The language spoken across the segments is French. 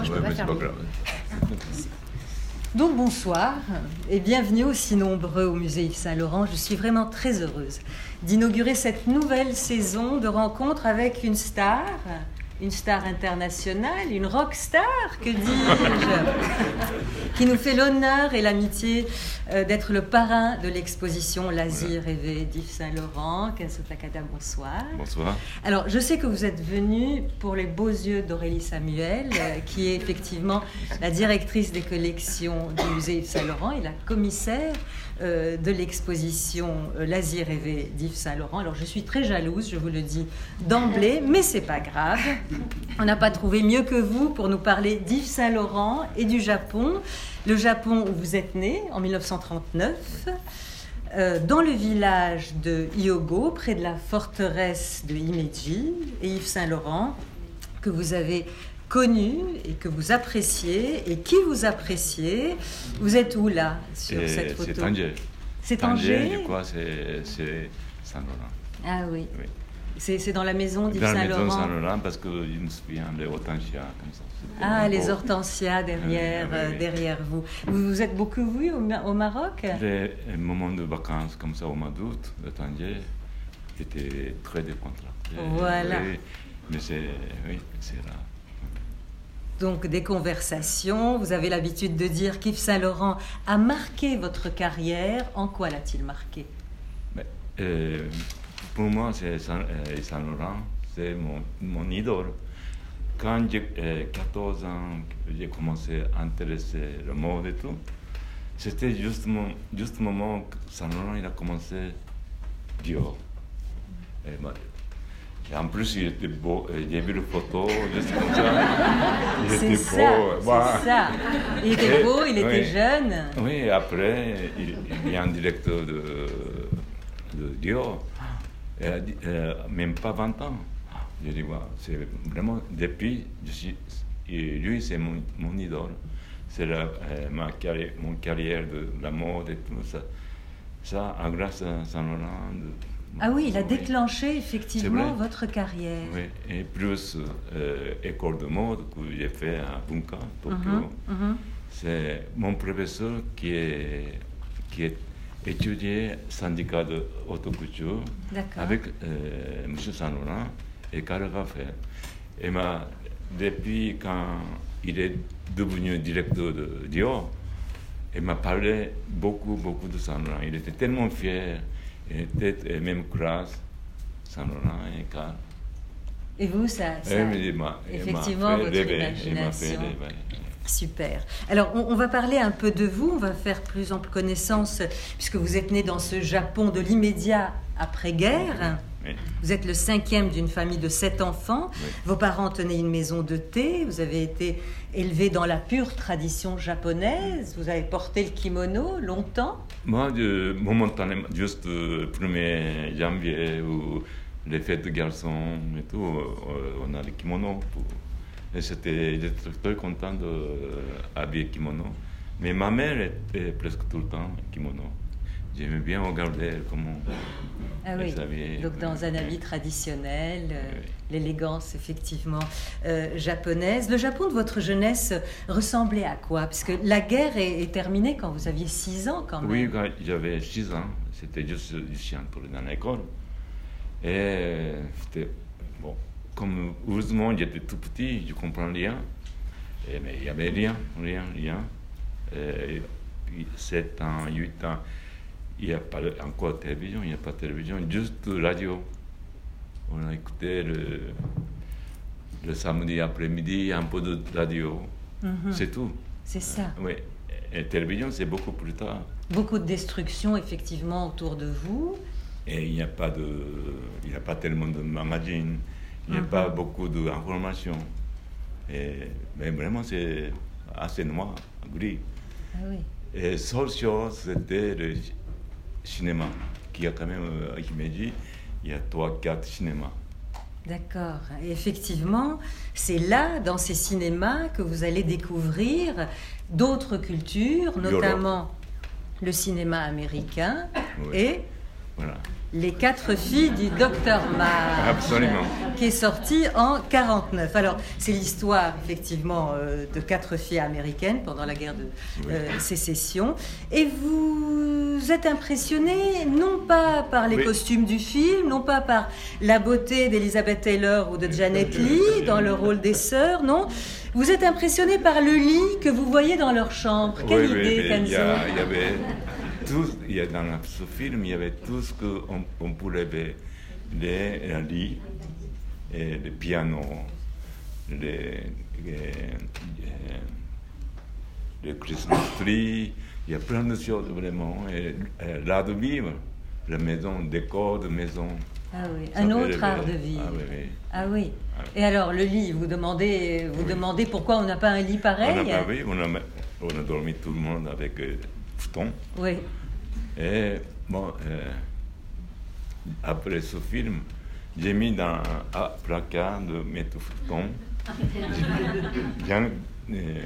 moi, je peux Ouais, pas mais c'est faire pas mieux. grave. Donc bonsoir et bienvenue aussi nombreux au musée Yves Saint-Laurent. Je suis vraiment très heureuse d'inaugurer cette nouvelle saison de rencontres avec une star, une star internationale, une rock star, que dis-je, qui nous fait l'honneur et l'amitié euh, d'être le parrain de l'exposition L'Asie rêvée d'Yves Saint-Laurent. Kenzo Takada, bonsoir. Bonsoir. Alors, je sais que vous êtes venu pour les beaux yeux d'Aurélie Samuel, euh, qui est effectivement la directrice des collections du musée Yves Saint-Laurent et la commissaire euh, de l'exposition euh, L'Asie rêvée d'Yves Saint-Laurent. Alors, je suis très jalouse, je vous le dis d'emblée, mais c'est pas grave. On n'a pas trouvé mieux que vous pour nous parler d'Yves Saint-Laurent et du Japon. Le Japon où vous êtes né en 1939. Euh, dans le village de Hyogo, près de la forteresse de Himeji, et Yves Saint-Laurent, que vous avez connu et que vous appréciez, et qui vous appréciez. Vous êtes où là, sur Et cette photo C'est Tanger. C'est Tanger, je crois, c'est Saint-Laurent. Ah oui. Oui. C'est dans la maison d'Yves Dans la maison Saint-Laurent. Saint-Laurent, parce que je me souviens des hortensias comme ça. Ah, les beau- hortensias derrière, oui, oui, oui. derrière vous. vous. Vous êtes beaucoup vu au, au Maroc? Les moments de vacances comme ça au mois d'août, de Tanger, était très décontracté. Voilà. Mais c'est oui, c'est là. Donc des conversations. Vous avez l'habitude de dire qu'Yves Saint-Laurent a marqué votre carrière. En quoi l'a-t-il marqué? Mais, euh, pour moi, c'est Saint, euh, Saint-Laurent, c'est mon, mon idole. Quand j'ai euh, 14 ans, que j'ai commencé à intéresser le mode et tout, c'était justement, juste le moment que Saint-Laurent il a commencé Dior. Et, bah, et en plus, il était beau. J'ai vu les photos, juste comme ça. Il était ça, beau. c'est ça. Il était beau, il était oui. jeune. Oui, après, il, il a un directeur de, de Dior, elle a dit, euh, même pas 20 ans. J'ai dit, ouais, c'est vraiment, depuis, je suis, lui, c'est mon, mon idole. C'est la, euh, ma carrière, mon carrière de la mode et tout ça. Ça, à grâce à Saint-Laurent. Ah oui, il a déclenché effectivement votre carrière. Oui, et plus euh, école de mode que j'ai fait à Bunka, Tokyo. Mhm, mhm. C'est mon professeur qui est, qui est étudié syndicat de haute couture avec euh, M. Saint-Laurent et Karl Raphaël. Et ma, depuis quand il est devenu directeur de Dior, il m'a parlé beaucoup, beaucoup de Saint-Laurent. Il était tellement fier, était euh, même classe, Saint-Laurent et Karl. Et vous, ça, ça- Et il m'a- effectivement, votre rêver, imagination. Super. Alors, on, on va parler un peu de vous, on va faire plus ample connaissance, puisque vous êtes né dans ce Japon de l'immédiat après-guerre. Oui. Vous êtes le cinquième d'une famille de sept enfants. Oui. Vos parents tenaient une maison de thé. Vous avez été élevé dans la pure tradition japonaise. Vous avez porté le kimono longtemps. Moi, je, momentanément, juste le 1er janvier ou les fêtes de garçons et tout, euh, on a les kimonos. Pour, et c'était, j'étais très content d'habiller kimono. Mais ma mère était presque tout le temps kimono. J'aimais bien regarder comment Ah oui. Donc dans un habit traditionnel, euh, Oui. l'élégance effectivement euh, japonaise. Le Japon de votre jeunesse ressemblait à quoi? Parce que la guerre est, est terminée quand vous aviez 6 ans quand même. Oui, quand j'avais 6 ans, c'était juste, je suis entré dans l'école. Et c'était, bon, comme heureusement j'étais tout petit, je comprends rien. Et, mais il n'y avait rien, rien, rien. Et, 7 ans, 8 ans, il n'y a pas encore de télévision, il n'y a pas de télévision, juste radio. On a écouté le, le samedi après-midi un peu de radio. Mhm. C'est tout. C'est ça. Oui. Et télévision, c'est beaucoup plus tard. Beaucoup de destruction effectivement autour de vous. Et il n'y a pas de, il n'y a pas tellement de magazines, il n'y a Mhm. pas beaucoup d'informations. Et, mais vraiment, c'est assez noir, gris. Ah oui. Et seule chose, c'était le cinéma, qui a quand même, euh, à Himeji, il y a trois, quatre cinémas. D'accord. Et effectivement, c'est là, dans ces cinémas, que vous allez découvrir d'autres cultures, notamment le cinéma américain Oui. et Voilà. Les quatre filles du docteur. Absolument. Qui est sorti en 49. Alors, c'est l'histoire, effectivement, euh, de quatre filles américaines pendant la guerre de euh, sécession. Et vous êtes impressionné, non pas par les Oui. costumes du film, non pas par la beauté d'Elizabeth Taylor ou de Janet Leigh dans le rôle des sœurs, non? Vous êtes impressionné par le lit que vous voyez dans leur chambre. Quelle Oui, idée, il y, y avait tout, il y a dans ce film, il y avait tout ce qu'on on pourrait ver. Les, les lits, et le piano, les, les, les Christmas tree, il y a plein de choses vraiment. Et, et l'art de vivre, la maison, décor de maison. Ah oui, un autre art de vivre. Ah oui, oui. Ah oui. Ah. Et alors, le lit, vous demandez, vous Oui. demandez pourquoi on n'a pas un lit pareil On a, pas vu, on, a, on a dormi tout le monde avec Oui. Et bon, euh, après ce film, j'ai mis dans un placard de mes futons. J'ai bien euh,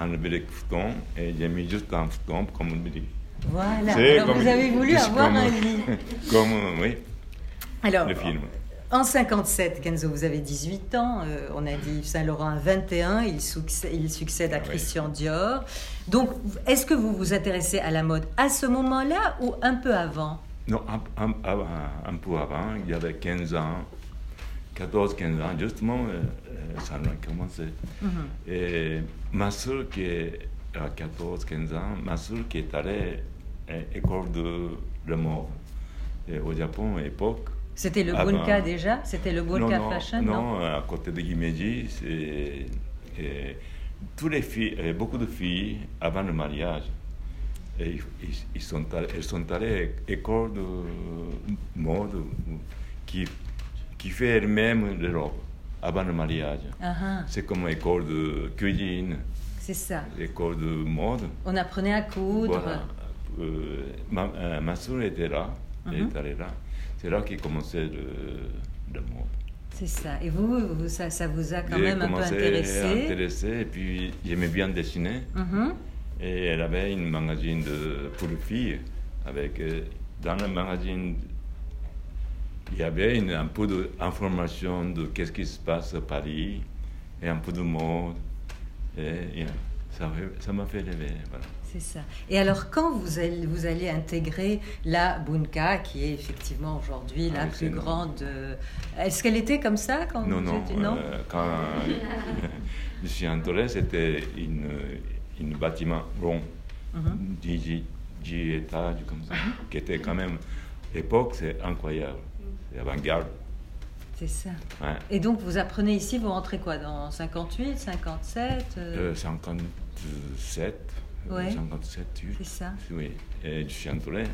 enlevé les futons et j'ai mis juste un futon comme on dit. Voilà. Alors, comme- vous avez voulu avoir comme- un lit. Comme, euh, oui, Alors, le film. En 57, Kenzo, vous avez 18 ans. euh, on a dit Saint-Laurent à 21. Il succède, il succède à Ah oui. Christian Dior. Donc, est-ce que vous vous intéressez à la mode à ce moment-là ou un peu avant? Non, un, un- avant- un peu avant, il y avait 15 ans, 14-15 ans, justement, euh, euh, ça a commencé. Mhm. Et ma soeur qui est à 14-15 ans, ma soeur qui est allée à l'école de la mode au Japon à l'époque. C'était le Ah Bunka ben, déjà? C'était le Bunka non, Fashion non, à côté de Himeji, c'est et tous les filles, et beaucoup de filles avant le mariage, et ils, ils- ils sont allés, elles sont allées à l'école de mode qui, qui fait elle-même les robes avant le mariage. Ah, ah, C'est comme école de cuisine, c'est ça. école de mode. On apprenait à coudre. Voilà. Euh, ma, euh, ma soeur était là, elle Mhm. est allée là. C'est là qu'il commençait le, le mode. C'est ça. Et vous, vous- ça, ça vous a quand même un peu commencé intéressé? intéresser et puis j'aimais bien dessiner. Mhm. Et elle avait une magazine de, pour les filles. Avec, euh, dans le magazine, il y avait une, un peu d'information de qu'est-ce qui se passe à Paris et un peu de mode. Et, et ça m'a fait rêver. Voilà. C'est ça. Et alors, quand vous allez, vous allez intégrer la Bunka, qui est effectivement aujourd'hui la Ah plus grande. euh, Est-ce qu'elle était comme ça quand Non, vous non. étiez- non euh, quand je suis entré, c'était une, une bâtiment rond, Mhm. 10, 10 étages comme ça, qui était quand même, époque, c'est incroyable. C'est avant-garde. C'est ça. Ouais. Et donc, vous apprenez ici, vous rentrez quoi Dans 58, 57 euh, Euh, 57, euh, Ouais. 57, oui. C'est ça. Oui, et je suis entré.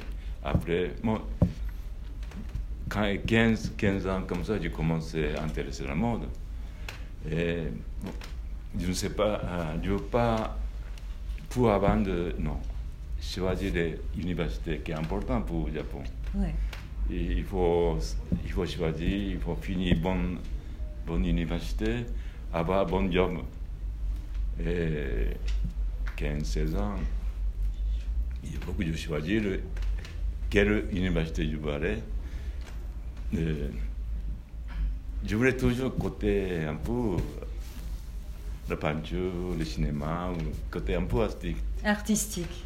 Après, moi, quand j'ai 15, 15 ans comme ça, j'ai commencé à intéresser la mode. Et bon, je ne sais pas, euh, je ne veux pas, pour avant de, non, choisir l'université qui est important pour le Japon. ouais. Il faut, il faut choisir, il faut finir bonne, bonne université, avoir un bon job. Et 15, 16 ans, il faut que je choisisse quelle université je veux aller? Euh, je voulais toujours côté un peu la peinture, le cinéma, côté un peu artistique. Artistique.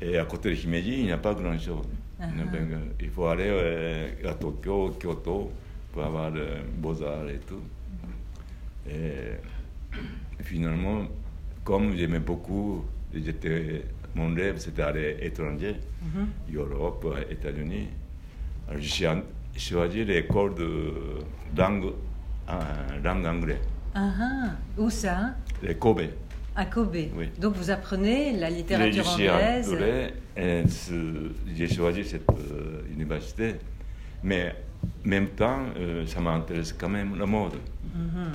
Et à côté de Himeji, il n'y a pas grand-chose. Il Il faut aller euh, à Tokyo, Kyoto, pour avoir le beaux-arts et tout. Et finalement, comme j'aimais beaucoup, mon rêve c'était aller à l'étranger, Mhm. Europe, États-Unis. J'ai choisi l'école de langue, euh, langue anglaise, Ah, ah. Où ça? Les Kobe. À Kobe. Oui. Donc, vous apprenez la littérature anglaise? j'ai choisi cette euh, université. Mais en même temps, euh, ça m'intéresse quand même la mode. Mhm.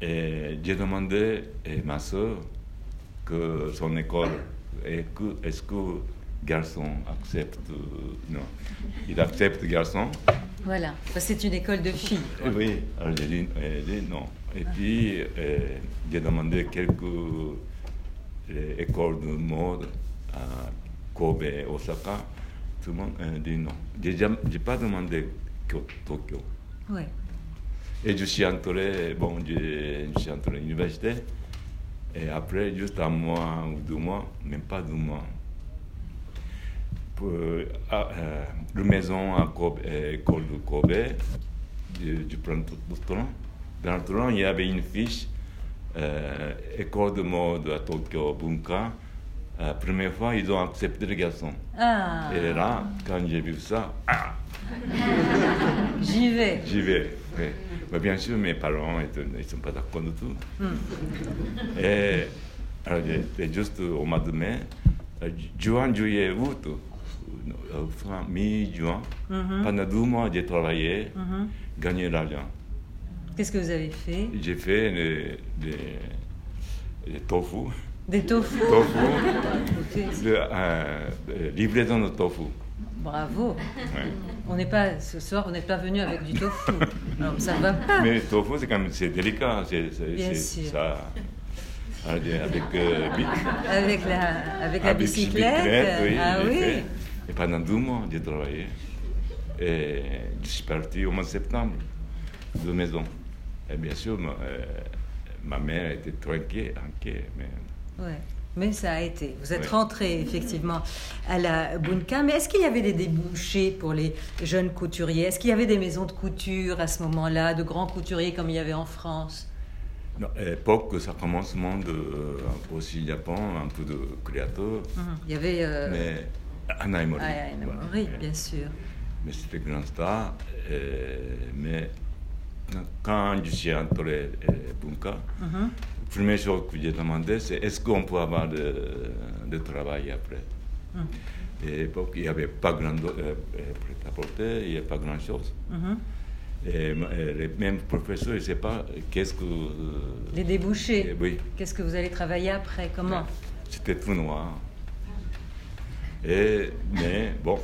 Et j'ai demandé à ma soeur que son école, est que- est-ce que garçon accepte Non, il accepte garçon. Voilà. C'est une école de filles. Oui, alors j'ai dit, non. Et puis, euh, j'ai demandé quelques euh, écoles de mode à Kobe, Osaka. tout le monde euh, dit non. J'ai pas demandé Kyo- Tokyo. Ouais. Et je suis entré, bon, je, je suis entré à l'université. Et après, juste un mois ou deux mois, même pas deux mois, pour, à, euh, la maison à Kobe, euh, école de Kobe, tout le temps. Dans le il y avait une fiche, euh, école de mode à Tokyo Bunka. Euh, première fois, ils ont accepté les garçons. Ah, Et là, quand j'ai vu ça, ah, j'y vais. J'y vais. oui. Mais bien sûr, mes parents ils ne sont pas d'accord du tout. Et alors, j'étais juste au mois de mai, euh, juin, juillet, août, euh, fin mi-juin, Mhm. pendant deux mois, j'ai travaillé, Mhm. gagné l'argent. Qu'est-ce que vous avez fait? J'ai fait des, des, des tofu, Des tofu. tofu, Ok, de, euh, livraison de tofu. Bravo. ouais. On n'est pas ce soir, on n'est pas venu avec du tofu. Alors ça va pas. Mais le tofu, c'est quand même c'est délicat. C'est, c'est, Bien c'est- sûr. Ça, avec euh, Avec la, avec la Avec bicyclette. oui, ah oui. fait. Et pendant deux mois, j'ai travaillé. Et je suis parti au mois de septembre de maison. Et bien sûr, ma, euh, ma mère était très inquiète, inquiète, mais Ouais. Mais ça a été. Vous êtes rentré effectivement à la Bunka. Mais est-ce qu'il y avait des débouchés pour les jeunes couturiers? Est-ce qu'il y avait des maisons de couture à ce moment-là, de grands couturiers comme il y avait en France? Non, à l'époque, ça commencement de, euh, aussi au Japon, un peu de créateurs, Mhm. Il y avait euh, mais Anna Emory. ah, Anna voilà. Mori, Ouais. bien sûr. Mais c'était grand star. euh, mais quand je suis entré à Bunka. Première chose que j'ai demandé, c'est est-ce qu'on peut avoir de, de travail après? Mhm. Et à l'époque, il n'y avait pas grand euh, prêt-à-porter, il n'y avait pas grand-chose. Et, ma- et les mêmes professeurs, ils ne savent pas qu'est-ce que... euh, Les débouchés. eh oui, Qu'est-ce que vous allez travailler après? Comment? C'était tout noir. Et, mais bon,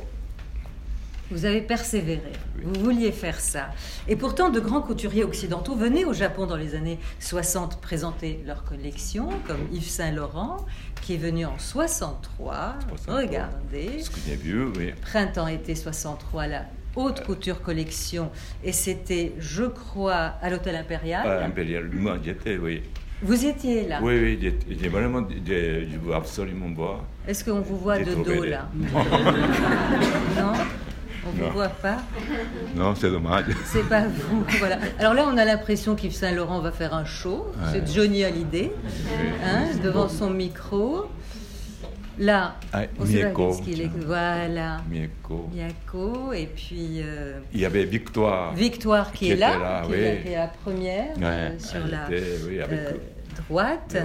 Vous avez persévéré. Oui. Vous vouliez faire ça. Et pourtant, de grands couturiers occidentaux venaient au Japon dans les années 60 présenter leur collection, comme Yves Saint Laurent, qui est venu en 63. 63. Regardez. vu, oui. Printemps-été 63, la haute couture collection. Et c'était, je crois, à l'hôtel impérial. Ah, impérial, moi j'étais, oui. Vous étiez là. Oui, oui, j'ai- vraiment, je veux absolument voir. Est-ce qu'on vous voit de dos là Non On ne vous voit pas Non, c'est dommage. C'est pas vous. Voilà. Alors là, on a l'impression qu'Yves Saint Laurent va faire un show. Ouais. C'est Johnny Hallyday, hein, devant son micro. Là, Ah, on sait Mieko. qu'il est. Voilà. Mieko. Miyako. Et puis euh, Il y avait Victoire. Victoire qui, Qui est là, là, qui oui. est la première Ouais, euh, sur la était, oui, avec euh, droite.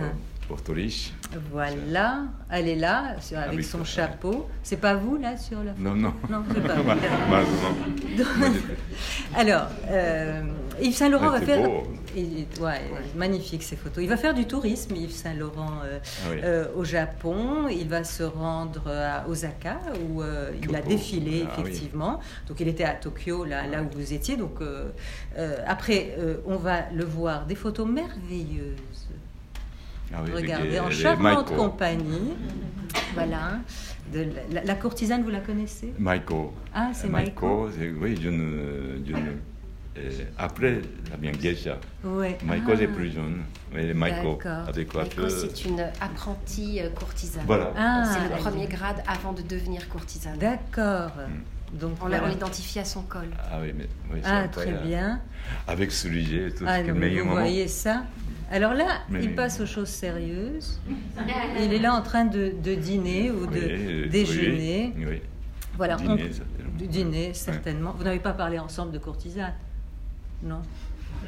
Voilà, elle est là sur- avec Avec son ça, chapeau. C'est pas vous là sur la Non, non. Non, c'est pas vous. Malheureusement. Moi, j'étais- Alors, euh, Yves Saint Laurent va faire. beau. Il- ouais, magnifique ces photos. Il va faire du tourisme, Yves Saint Laurent, euh, Ah oui. euh, au Japon. Il va se rendre à Osaka où il a défilé Ah oui. effectivement. Donc il était à Tokyo, là, là où vous étiez. Donc après, on va le voir. Des photos merveilleuses. Ah oui, Regardez, les- en charmante Maiko. compagnie. Voilà. De la, la- courtisane, vous la connaissez? Maiko. Ah, c'est Maiko. c'est- Oui, je ne. je ne- euh, après, la bien geisha. Ouais. Maiko, Ah. c'est plus jeune. Mais Maiko, D'accord. avec Maiko, coiffeur. c'est une apprentie euh, courtisane. Voilà. Ah, c'est le premier grade avant de devenir courtisane. D'accord. Donc, On voilà. l'identifie à son col. Ah oui, mais. oui, c'est Ah, très bien. Avec ce sujet, tout Ah, ce est vous moment. voyez ça Alors là, Mais- il passe aux choses sérieuses. Il est là en train de, de dîner ou de Oui, déjeuner. Oui, oui. Voilà, on- Dîner, certainement. du dîner, certainement. Vous n'avez pas parlé ensemble de courtisane Non?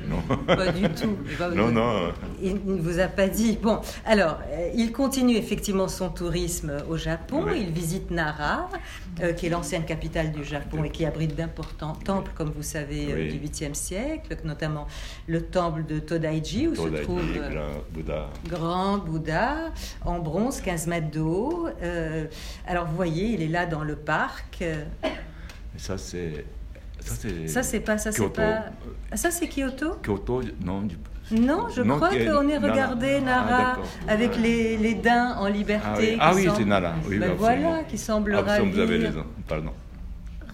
Non. Pas du tout. Non, non. Il ne vous a pas dit. Bon, alors, euh, il continue effectivement son tourisme au Japon. Oui. Il visite Nara, euh, qui est l'ancienne capitale du Japon et qui abrite d'importants temples, comme vous savez, euh, du 8e siècle, notamment le temple de Todaiji, où se trouve euh, grand Bouddha. grand Bouddha en bronze, 15 mètres de haut. Alors, vous voyez, il est là dans le parc. Et ça, c'est. Ça, c'est. Pas. Ça, c'est Kyoto. pas. Ah, ça, c'est Kyoto Kyoto, non, je- Non, je Non, crois est qu'on est Nara. regardé Ah, Nara d'accord. avec Ouais. les, les daims en Ah liberté. oui, qui Ah oui, semblent- c'est Nara. Oui, Ben voilà, qui semble Absolument, vous avez raison. Pardon.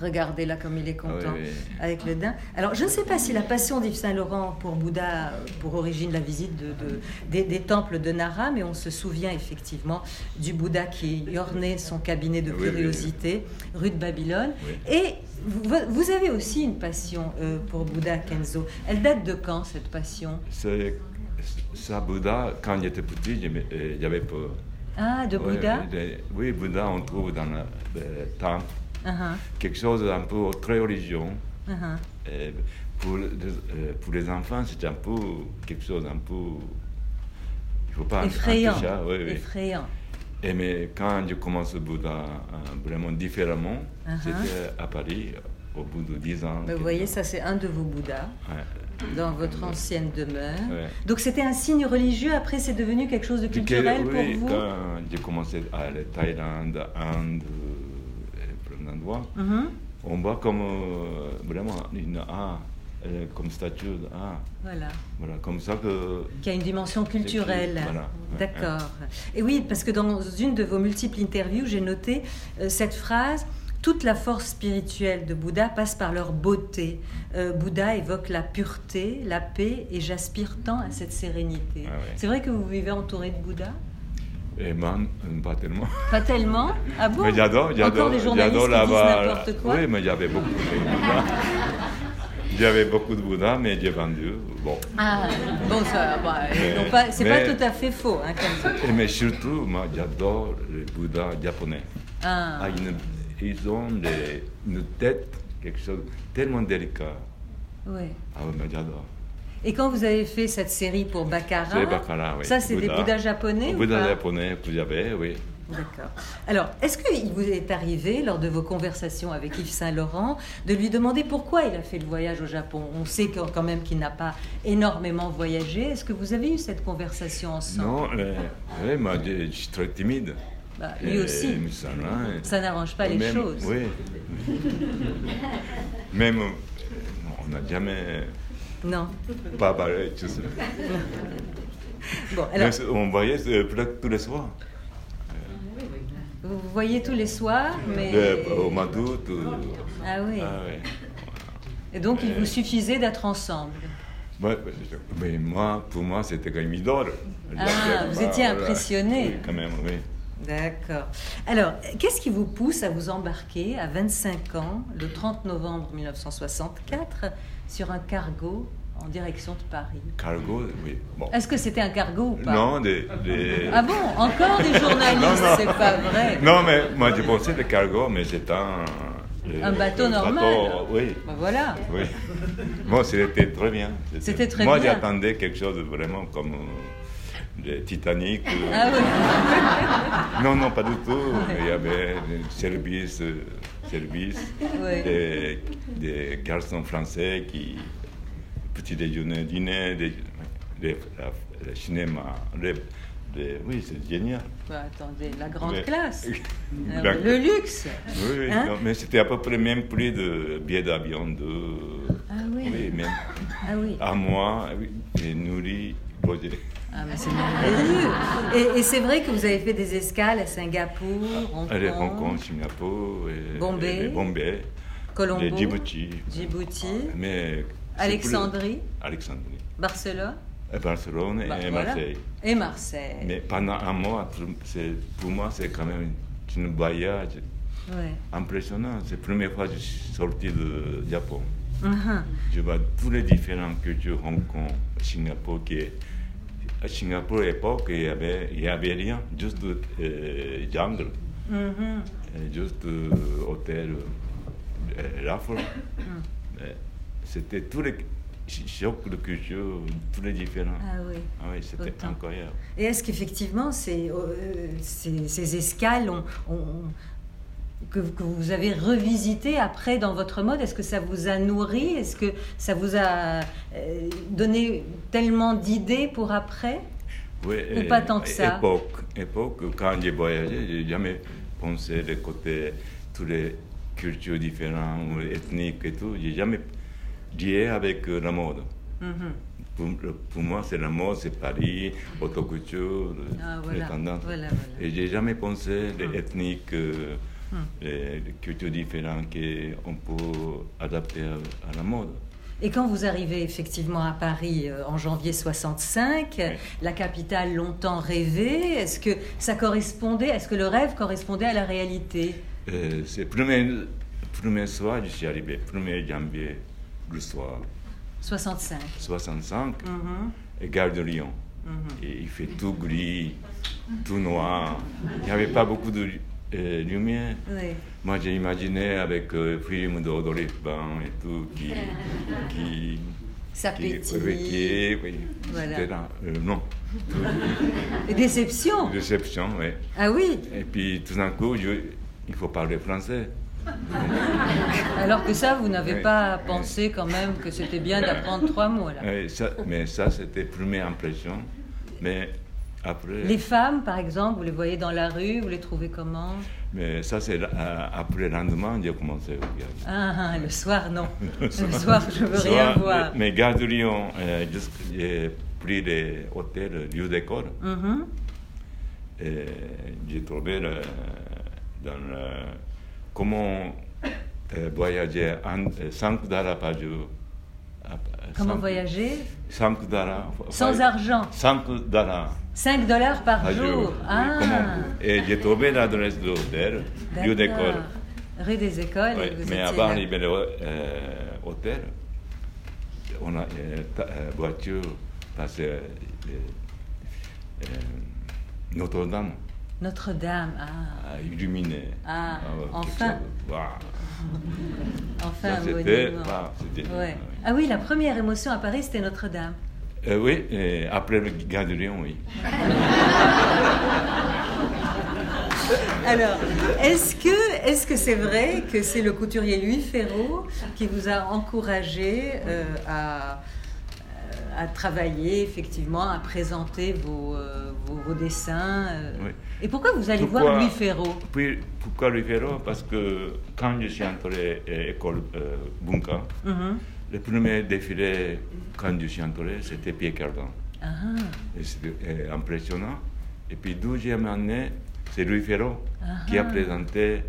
Regardez là comme il est content Ah oui, oui. avec le daim. Alors je ne sais pas si la passion d'Yves Saint-Laurent pour Bouddha, euh, pour origine la visite de, de- des, des temples de Nara, mais on se souvient effectivement du Bouddha qui ornait son cabinet de oui, oui. curiosité, rue de Babylone. Et vous, vous avez aussi une passion euh, pour Bouddha Kenzo. Elle date de quand cette passion? C'est ça, Bouddha, quand j'étais petit, j'aimais- euh, il y avait peur. Ah, de Bouddha? Oui, Bouddha, on trouve dans le, le temple Uh-huh, quelque chose un peu très religieux. uh-huh. Et pour, les, euh, pour les enfants, c'est un peu quelque chose un peu. Il faut pas Effrayant. oui, oui. Effrayant. Et mais quand je commence le Bouddha euh, vraiment différemment, Uh-huh. c'était à Paris, au bout de 10 ans. Vous voyez, ça c'est un de vos Bouddhas. Ouais. dans votre ancienne demeure. Ouais. Donc c'était un signe religieux, après c'est devenu quelque chose de que- culturel oui, pour vous? quand j'ai commencé à aller Thaïlande, Inde, Mhm. on voit comme euh, vraiment une A, comme statue de A. Voilà, Voilà, comme ça que. qui a une dimension culturelle. Voilà, D'accord. Et oui, parce que dans une de vos multiples interviews, j'ai noté euh, cette phrase. Toute la force spirituelle de Bouddha passe par leur beauté. Euh, Bouddha évoque la pureté, la paix, et j'aspire tant à cette sérénité. Ah ouais. C'est vrai que vous vivez entouré de Bouddha? Et moi, pas tellement. Pas tellement Ah bon mais j'adore, j'adore. Encore des journalistes n'importe quoi Oui, mais il y avait beaucoup de Bouddha. J'avais beaucoup de Bouddha, mais j'ai vendu. Bon. Ah, bon, ça, bah, Mais- non pas- c'est pas tout à fait faux. Hein, comme ça. Mais surtout, moi, j'adore les Bouddhas japonais. Ah, Ah, ils ont des- une tête, quelque chose tellement délicat. ouais. Ah oui, mais j'adore. Et quand vous avez fait cette série pour Baccarat, C'est Baccarat, oui. ça c'est des Bouddha. Bouddhas japonais ou Bouddha pas japonais que j'avais, oui. D'accord. Alors, est-ce qu'il vous est arrivé, lors de vos conversations avec Yves Saint-Laurent, de lui demander pourquoi il a fait le voyage au Japon? On sait quand même qu'il n'a pas énormément voyagé. Est-ce que vous avez eu cette conversation ensemble? Non, euh, oui, moi, je, je suis très timide. Bah, Lui Et- aussi. mais ça, là, Ça n'arrange pas les même- choses. Oui. Même, on n'a jamais Non. pas parlé, tu sais. Bon, alors, Mais on voyait euh, tous les soirs. vous voyez tous les soirs, mais... Le- au mois d'août. euh, Ah oui. ah ouais. Et donc, il vous suffisait d'être ensemble. Ouais, mais moi, pour moi, c'était quand même idole. Ah, vous étiez voilà. impressionné. Oui, quand même, oui. D'accord. Alors, qu'est-ce qui vous pousse à vous embarquer à 25 ans, le 30 novembre 1964, sur un cargo en direction de Paris? Cargo, oui. Bon. Est-ce que c'était un cargo ou pas? Non, des, des- Ah bon? Encore des journalistes. C'est pas vrai. Non, mais moi, je pensais le cargo, mais c'était un. le- Un bateau normal. bateau, oui. Ben voilà. Oui. Bon, c'était très bien. C'était très Moi, bien. j'attendais quelque chose de vraiment comme le Titanic. euh, Ah oui. Non, non, pas du tout. Il y avait des services, euh, services Oui. des, des garçons français qui, petit déjeuner, dîner, des, des- la- le cinéma. les- oui, c'est génial. Bah, attendez, la grande Mais- classe. Alors, La- le luxe. Oui, Hein non, mais c'était à peu près le même prix de billet d'avion de. Ah oui. même Ah oui. à moi, oui, et nourri, logé. Ah, mais c'est merveilleux. Et, et c'est vrai que vous avez fait des escales à Singapour, Hong Kong, Hong Kong, Singapour, et, Bombay. et Bombay, Colombo, et Djibouti. Djibouti, Mais c'est Alexandrie, plus- Alexandrie. Barcelone Et Barcelone Bah, et voilà. Marseille. et Marseille. Mais pendant un mois, pour moi, c'est quand même un voyage Ouais. impressionnant. C'est la première fois que je suis sorti de Japon. Mhm. Je vois toutes les différentes cultures, Hong Kong, Singapour, qui est... À Singapour, à l'époque, il n'y avait, il y avait rien, juste euh, jungle, Mhm. et juste euh, hôtel, euh, Raffles. Mm. C'était tous les ch- chocs de culture, tous les différents. Ah oui. Ah oui, c'était incroyable. Et est-ce qu'effectivement, ces, euh, ces, ces escales ont- ont- que, que vous avez revisitées après dans votre mode, est-ce que ça vous a nourri? Est-ce que ça vous a euh, donné tellement d'idées pour après? Oui, Ou pas tant que ça? Époque, époque, quand j'ai voyagé, j'ai jamais pensé le côté, toutes les cultures différentes, ethniques et tout. J'ai jamais lié avec euh, la mode. Mhm. pour, pour moi, c'est la mode, c'est Paris, haute couture, Ah, les voilà. tendances. Voilà, voilà. Et j'ai jamais pensé les Hum. ethniques, euh. Les, les cultures différentes qu'on peut adapter à, à la mode. Et quand vous arrivez effectivement à Paris euh, en janvier 65, euh, Oui. la capitale longtemps rêvée, est-ce que ça correspondait, est-ce que le rêve correspondait à la réalité? Euh, c'est le premier, premier soir, je suis arrivé, 1er janvier, le soir, 65. 65, Mhm, et gare de Lyon. mhm. Et il fait tout gris, tout noir. Il n'y avait pas beaucoup de euh, lumière. Oui. Moi, j'ai imaginé avec euh, film d'Audrey Hepburn et tout, qui. qui Ça qui, pétille. oui, qui- oui, Voilà. là. Euh, non, Et Déception déception, oui. Ah oui Et puis tout d'un coup, je- il faut parler français. Alors que ça, vous n'avez Oui. pas pensé quand même que c'était bien d'apprendre trois mots là. Ça- mais ça, c'était première impression. Mais après. Les femmes, par exemple, vous les voyez dans la rue, vous les trouvez comment? Mais ça, c'est euh, après le lendemain, j'ai commencé regarder. ah, ah, le soir, non. Le soir, je veux Soit, rien voir. Mais, mais Gare de Lyon, euh, j'ai pris les hôtels, lieu d'école. Mhm. Et j'ai trouvé le- dans le, comment euh, voyager en, 5 dollars par jour. Comment Cinq- voyager 5 dollars. Sans argent 5 dollars 5 dollars par par jour. jour. Oui, Ah, comment- Et j'ai trouvé l'adresse de l'hôtel, lieu d'école. Rue des écoles. Oui, vous mais avant là. d'arriver à l'hôtel, on a euh, ta- euh, voiture passée euh, euh, Notre-Dame Notre-Dame. Ah, à illuminer. Ah, ouais, enfin. enfin, c'était-. Ah oui, la première émotion à Paris, c'était Notre-Dame. Euh, oui, et après le Gare de Lyon, oui. Alors, est-ce que est-ce que c'est vrai que c'est le couturier Louis Ferraud qui vous a encouragé euh, à, à travailler effectivement, à présenter vos, euh, vos, vos dessins euh Oui. Et pourquoi vous allez Pourquoi- voir Louis Ferraud? Puis, pourquoi Louis Ferraud? Parce que quand je suis entré à l'école euh, Bunka, Mhm. le premier défilé, quand je suis entré, c'était Pierre Cardin. Ah, C'était euh, impressionnant. Et puis, deuxième année, c'est Louis Ferraud qui a Ah. présenté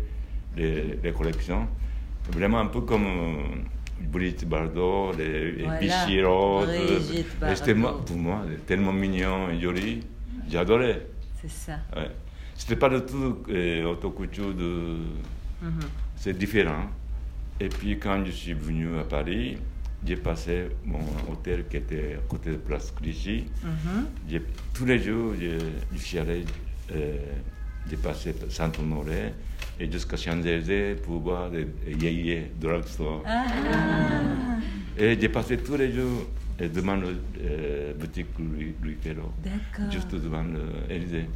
les, les collections. Vraiment un peu comme euh, Brigitte Bardot, les, Voilà, Et c'était pour moi tellement mignon et joli. J'adorais. c'est ça. Ouais. C'était pas du tout euh, haute couture de. Mhm. C'est différent. Et puis quand je suis venu à Paris, j'ai passé mon hôtel qui était à côté de Place Clichy. J'ai- tous les jours, je, je suis allé, euh, j'ai passé Saint-Honoré et jusqu'à Champs-Élysées pour voir des yéyés drugstore. Ah, Et j'ai passé tous les jours euh, devant la boutique Louis, Louis juste devant l'Élysée.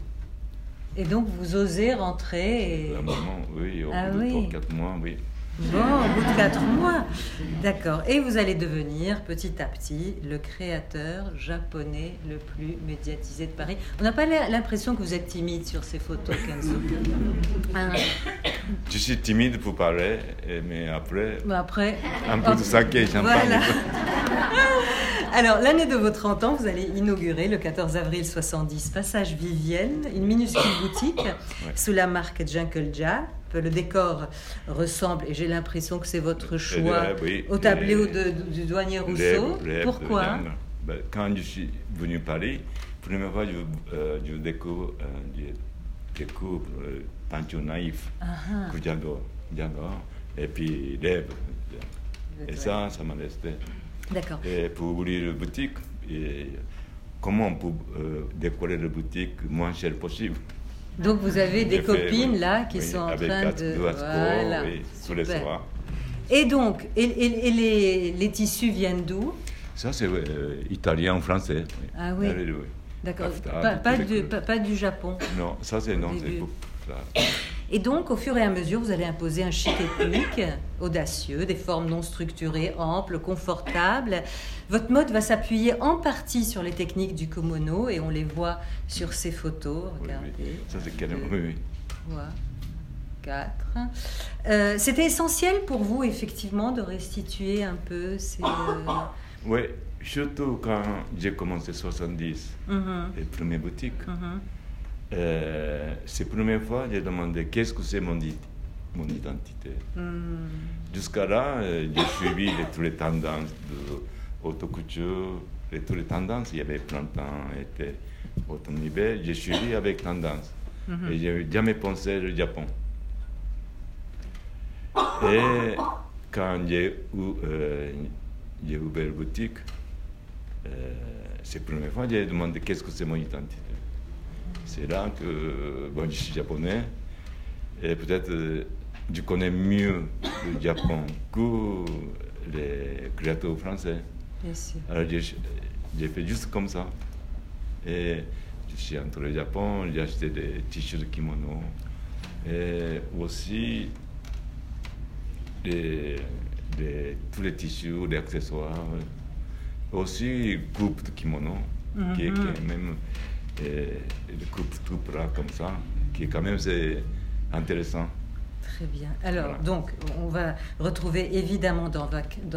Et donc vous osez rentrer et... Un moment, oui, au Ah bout de oui. 3-4 mois, oui. Bon, au bout de quatre mois. D'accord. Et vous allez devenir petit à petit le créateur japonais le plus médiatisé de Paris. On n'a pas l'impression que vous êtes timide sur ces photos, Kenzo. Hein. Je suis timide pour parler, mais après, Mais après. un peu de saké. Voilà. Alors, l'année de vos 30 ans, vous allez inaugurer le 14 avril 70 Passage Vivienne, une minuscule boutique sous la marque Jungle Le décor ressemble, et j'ai l'impression que c'est votre choix, oui, au tableau les- de- du douanier Rousseau. Pourquoi? Ben, Quand je suis venu à Paris, première fois, je, euh, je découvre, euh, je découvre euh, peinture naïf Ah, ah. j'adore, j'adore. Et puis lèvres. Et ça, ça m'a resté. D'accord. Et pour ouvrir la boutique, et comment on peut euh, décorer la boutique moins cher possible? Donc, vous avez des fait, copines là qui oui, sont en train de. Voilà. oui, tous les Super. soirs. Et donc, et, et- et les, les tissus viennent d'où? Ça, c'est euh, italien, français. Ah oui. D'accord. Pas, pas du, couleurs. pas, pas du Japon. Non, ça, c'est non, c'est. Et donc, au fur et à mesure, vous allez imposer un chic ethnique, audacieux, des formes non structurées, amples, confortables. Votre mode va s'appuyer en partie sur les techniques du komono, et on les voit sur ces photos. Regardez. oui. Ça, c'est carrément. Oui, oui. 3, 4. Euh, C'était essentiel pour vous, effectivement, de restituer un peu ces, euh, Oui, surtout quand j'ai commencé 70, Mhm, les premières boutiques. mhm. Euh, c'est la première fois j'ai demandé qu'est-ce que c'est mon, mon identité? Hmm. Jusqu'à là, euh, j'ai suivi les- toutes les tendances de haute couture, et toutes les tendances. Il y avait printemps, été, automne, hiver. J'ai suivi avec tendance. Mhm. Et j'ai jamais pensé au Japon. Et quand j'ai eu, euh, j'ai ouvert la boutique, euh, c'est la première fois que j'ai demandé qu'est-ce que c'est mon identité? C'est là que bon, je suis japonais et peut-être euh, je connais mieux le Japon que les créateurs français. Bien sûr. Alors j'ai fait juste comme ça. Et je suis entré au Japon, j'ai acheté des tissus de kimono. Et aussi tous les tissus, les accessoires. Aussi coupe de kimono, qui est Mhm. quand même euh, des coupes tout plat comme ça, qui est quand même c'est intéressant. Très bien. Alors, Voilà. donc, on va retrouver évidemment dans,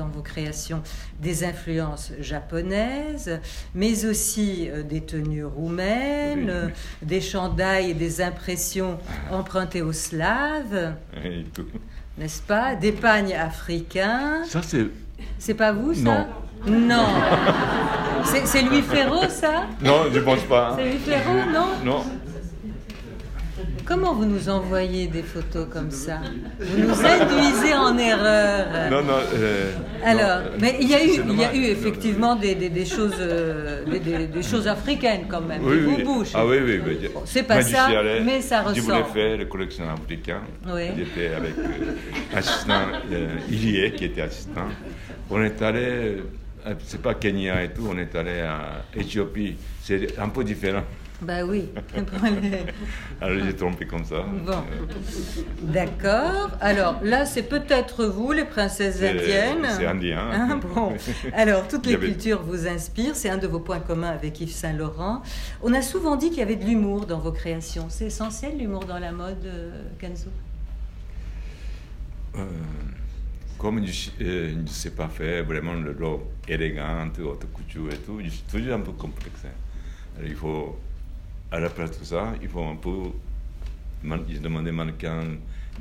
vos créations des influences japonaises, mais aussi euh, des tenues roumaines, Oui. euh, des chandails et des impressions empruntées aux Slaves, Et n'est-ce pas? Des pagnes africains. Ça c'est C'est pas vous, ça? Non. C'est c'est Louis Ferraud, ça? Non, je pense pas. C'est Louis Ferraud, non? Non. Comment vous nous envoyez des photos comme ça? Vous nous induisez en erreur. Non, non. euh, Alors, non, mais il y a eu, il y a eu effectivement des, des- des choses, euh, des, choses africaines quand même, Oui, oui. boubouches. Ah oui, oui. oui. Bon, c'est pas ça, mais ça Je voulais ressemble. faire la collection africaine. Oui. J'étais avec euh, assistant euh, Ilie qui était assistant. On est allé, euh, c'est pas Kenya et tout, on est allé à Éthiopie. C'est un peu différent. Bah oui. Alors j'ai trompé comme ça. Bon. Euh, D'accord. Alors là, c'est peut-être vous, les princesses indiennes. c'est indien. Hein, bon. Alors, toutes les cultures vous inspirent. C'est un de vos points communs avec Yves Saint Laurent. On a souvent dit qu'il y avait de l'humour dans vos créations. C'est essentiel l'humour dans la mode, euh, Kenzo? euh, comme je ne sais pas faire vraiment le robe élégante, haute couture et tout, je suis toujours un peu complexe. Alors, il faut, à la place de tout ça, il faut un peu demandais mannequin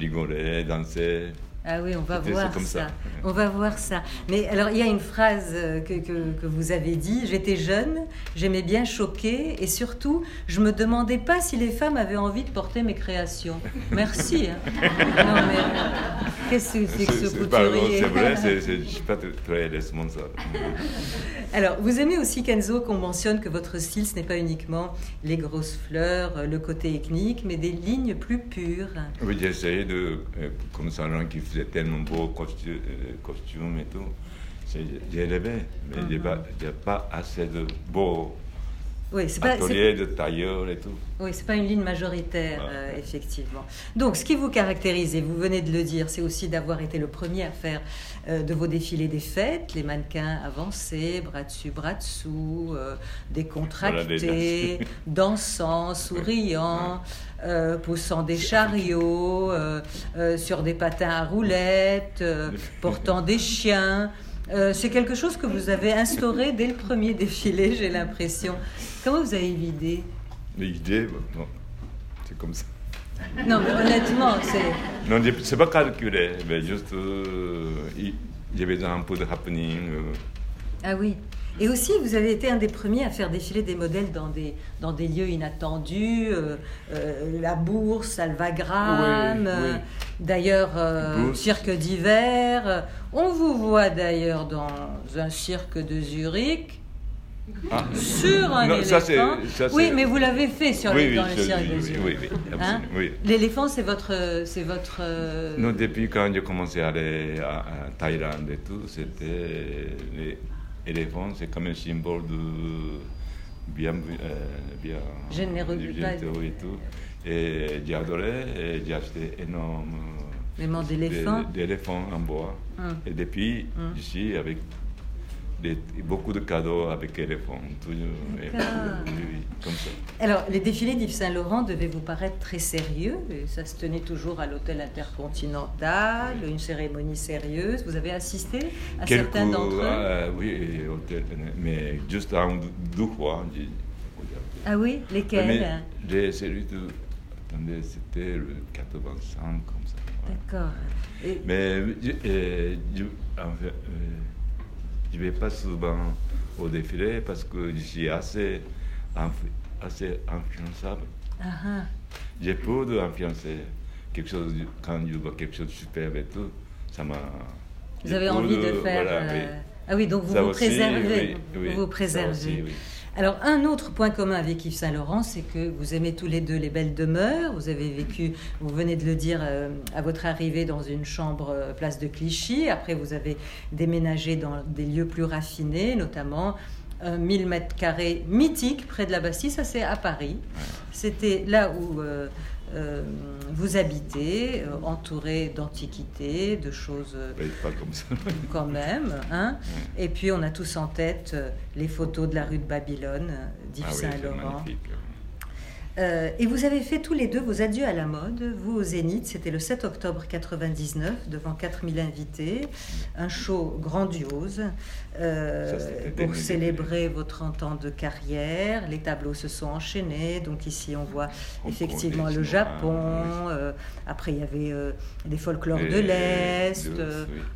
rigoler, danser. Ah oui, on va voir comme ça. ça. On va voir ça. Mais alors, il y a une phrase euh, que, que, que vous avez dit. J'étais jeune, j'aimais bien choquer, et surtout, je me demandais pas si les femmes avaient envie de porter mes créations. Merci. hein. Non mais qu'est-ce que c'est que ce couturier c'est vrai, je ne suis pas très, très responsable. Alors, vous aimez aussi, Kenzo, qu'on mentionne que votre style, ce n'est pas uniquement les grosses fleurs, euh, le côté ethnique, mais des lignes plus pures. Oui, essayé de, euh, comme ça, gens qui faisaient tellement beaux costumes, costumes et tout. J'ai rêvé, mais il n'y Mhm. a, pas- pas assez de beaux Oui, c'est pas, ateliers de tailleurs et tout. oui, c'est pas une ligne majoritaire, Ah. euh, effectivement. Donc, ce qui vous caractérise, et vous venez de le dire, c'est aussi d'avoir été le premier à faire euh, de vos défilés des fêtes, les mannequins avancés, bras dessus, bras dessous, euh, décontractés, Voilà, dansant, souriant, poussant des chariots, sur des patins à roulettes, portant des chiens. Euh, c'est quelque chose que vous avez instauré dès le premier défilé, j'ai l'impression. Comment vous avez eu l'idée L'idée, bon, c'est comme ça. Non, mais honnêtement, c'est. Non, c'est pas calculé, mais juste, euh, il il y avait un peu de happening. euh, Ah oui. Et aussi, vous avez été un des premiers à faire défiler des modèles dans des, dans des lieux inattendus, euh, euh, la bourse, Salvagram, Oui, oui. d'ailleurs, euh, Bourse. cirque d'hiver. On vous voit d'ailleurs dans un cirque de Zurich. Ah. Sur un Non, éléphant. ça, oui, mais vous l'avez fait sur Oui, les, oui, dans le cirque de oui, Zurich. oui, oui, Hein oui. L'éléphant, c'est votre, c'est votre. Non, depuis quand j'ai commencé à aller à Thaïlande et tout, c'était l'éléphant, c'est comme un symbole de bien, euh, bien Généreux, bientôt et tout. Et j'ai adoré et j'ai acheté d'éléphant. d'éléphants en bois. Hum. Et depuis, Hum. suis avec des- beaucoup de cadeaux avec éléphant, toujours. et- oui, oui, comme ça. Alors, les défilés d'Yves Saint-Laurent devaient vous paraître très sérieux. ça se tenait toujours à l'hôtel intercontinental, une cérémonie sérieuse. Vous avez assisté à Quelques- certains d'entre eux? ah, oui, hôtel, mais juste un, deux fois. Ah oui Lesquels? J'ai celui de. Attendez, c'était le 85, comme ça. ouais. D'accord. Et- Mais je, euh, je, en fait, euh, je vais pas souvent au défilé parce que je suis assez, assez influençable. Ah. J'ai peur d'influencer quelque chose, quand je vois quelque chose de super et tout, ça m'a... Vous avez envie de faire. voilà, euh, oui. Ah oui, donc vous Ça vous aussi, préservez. oui, oui, vous vous préservez. aussi, oui. Alors, un autre point commun avec Yves Saint-Laurent, c'est que vous aimez tous les deux les belles demeures. Vous avez vécu, vous venez de le dire, euh, à votre arrivée dans une chambre euh, place de Clichy. Après, vous avez déménagé dans des lieux plus raffinés, notamment un 1000 mètres carrés mythique près de la Bastille. Ça, c'est à Paris. C'était là où euh, euh, vous habitez, euh, entouré d'antiquités, de choses. euh, Oui, pas comme ça. quand même. Hein Et puis on a tous en tête les photos de la rue de Babylone d'Yves Ah Saint-Laurent. Euh, et vous avez fait tous les deux vos adieux à la mode, vous au Zénith, c'était le 7 octobre 99, devant 4000 invités, un show grandiose euh, Ça, pour célébrer vos 30 ans de carrière. Les tableaux se sont enchaînés, donc ici on voit effectivement le Japon, oui. euh, après il y avait des folklores de l'Est, oui.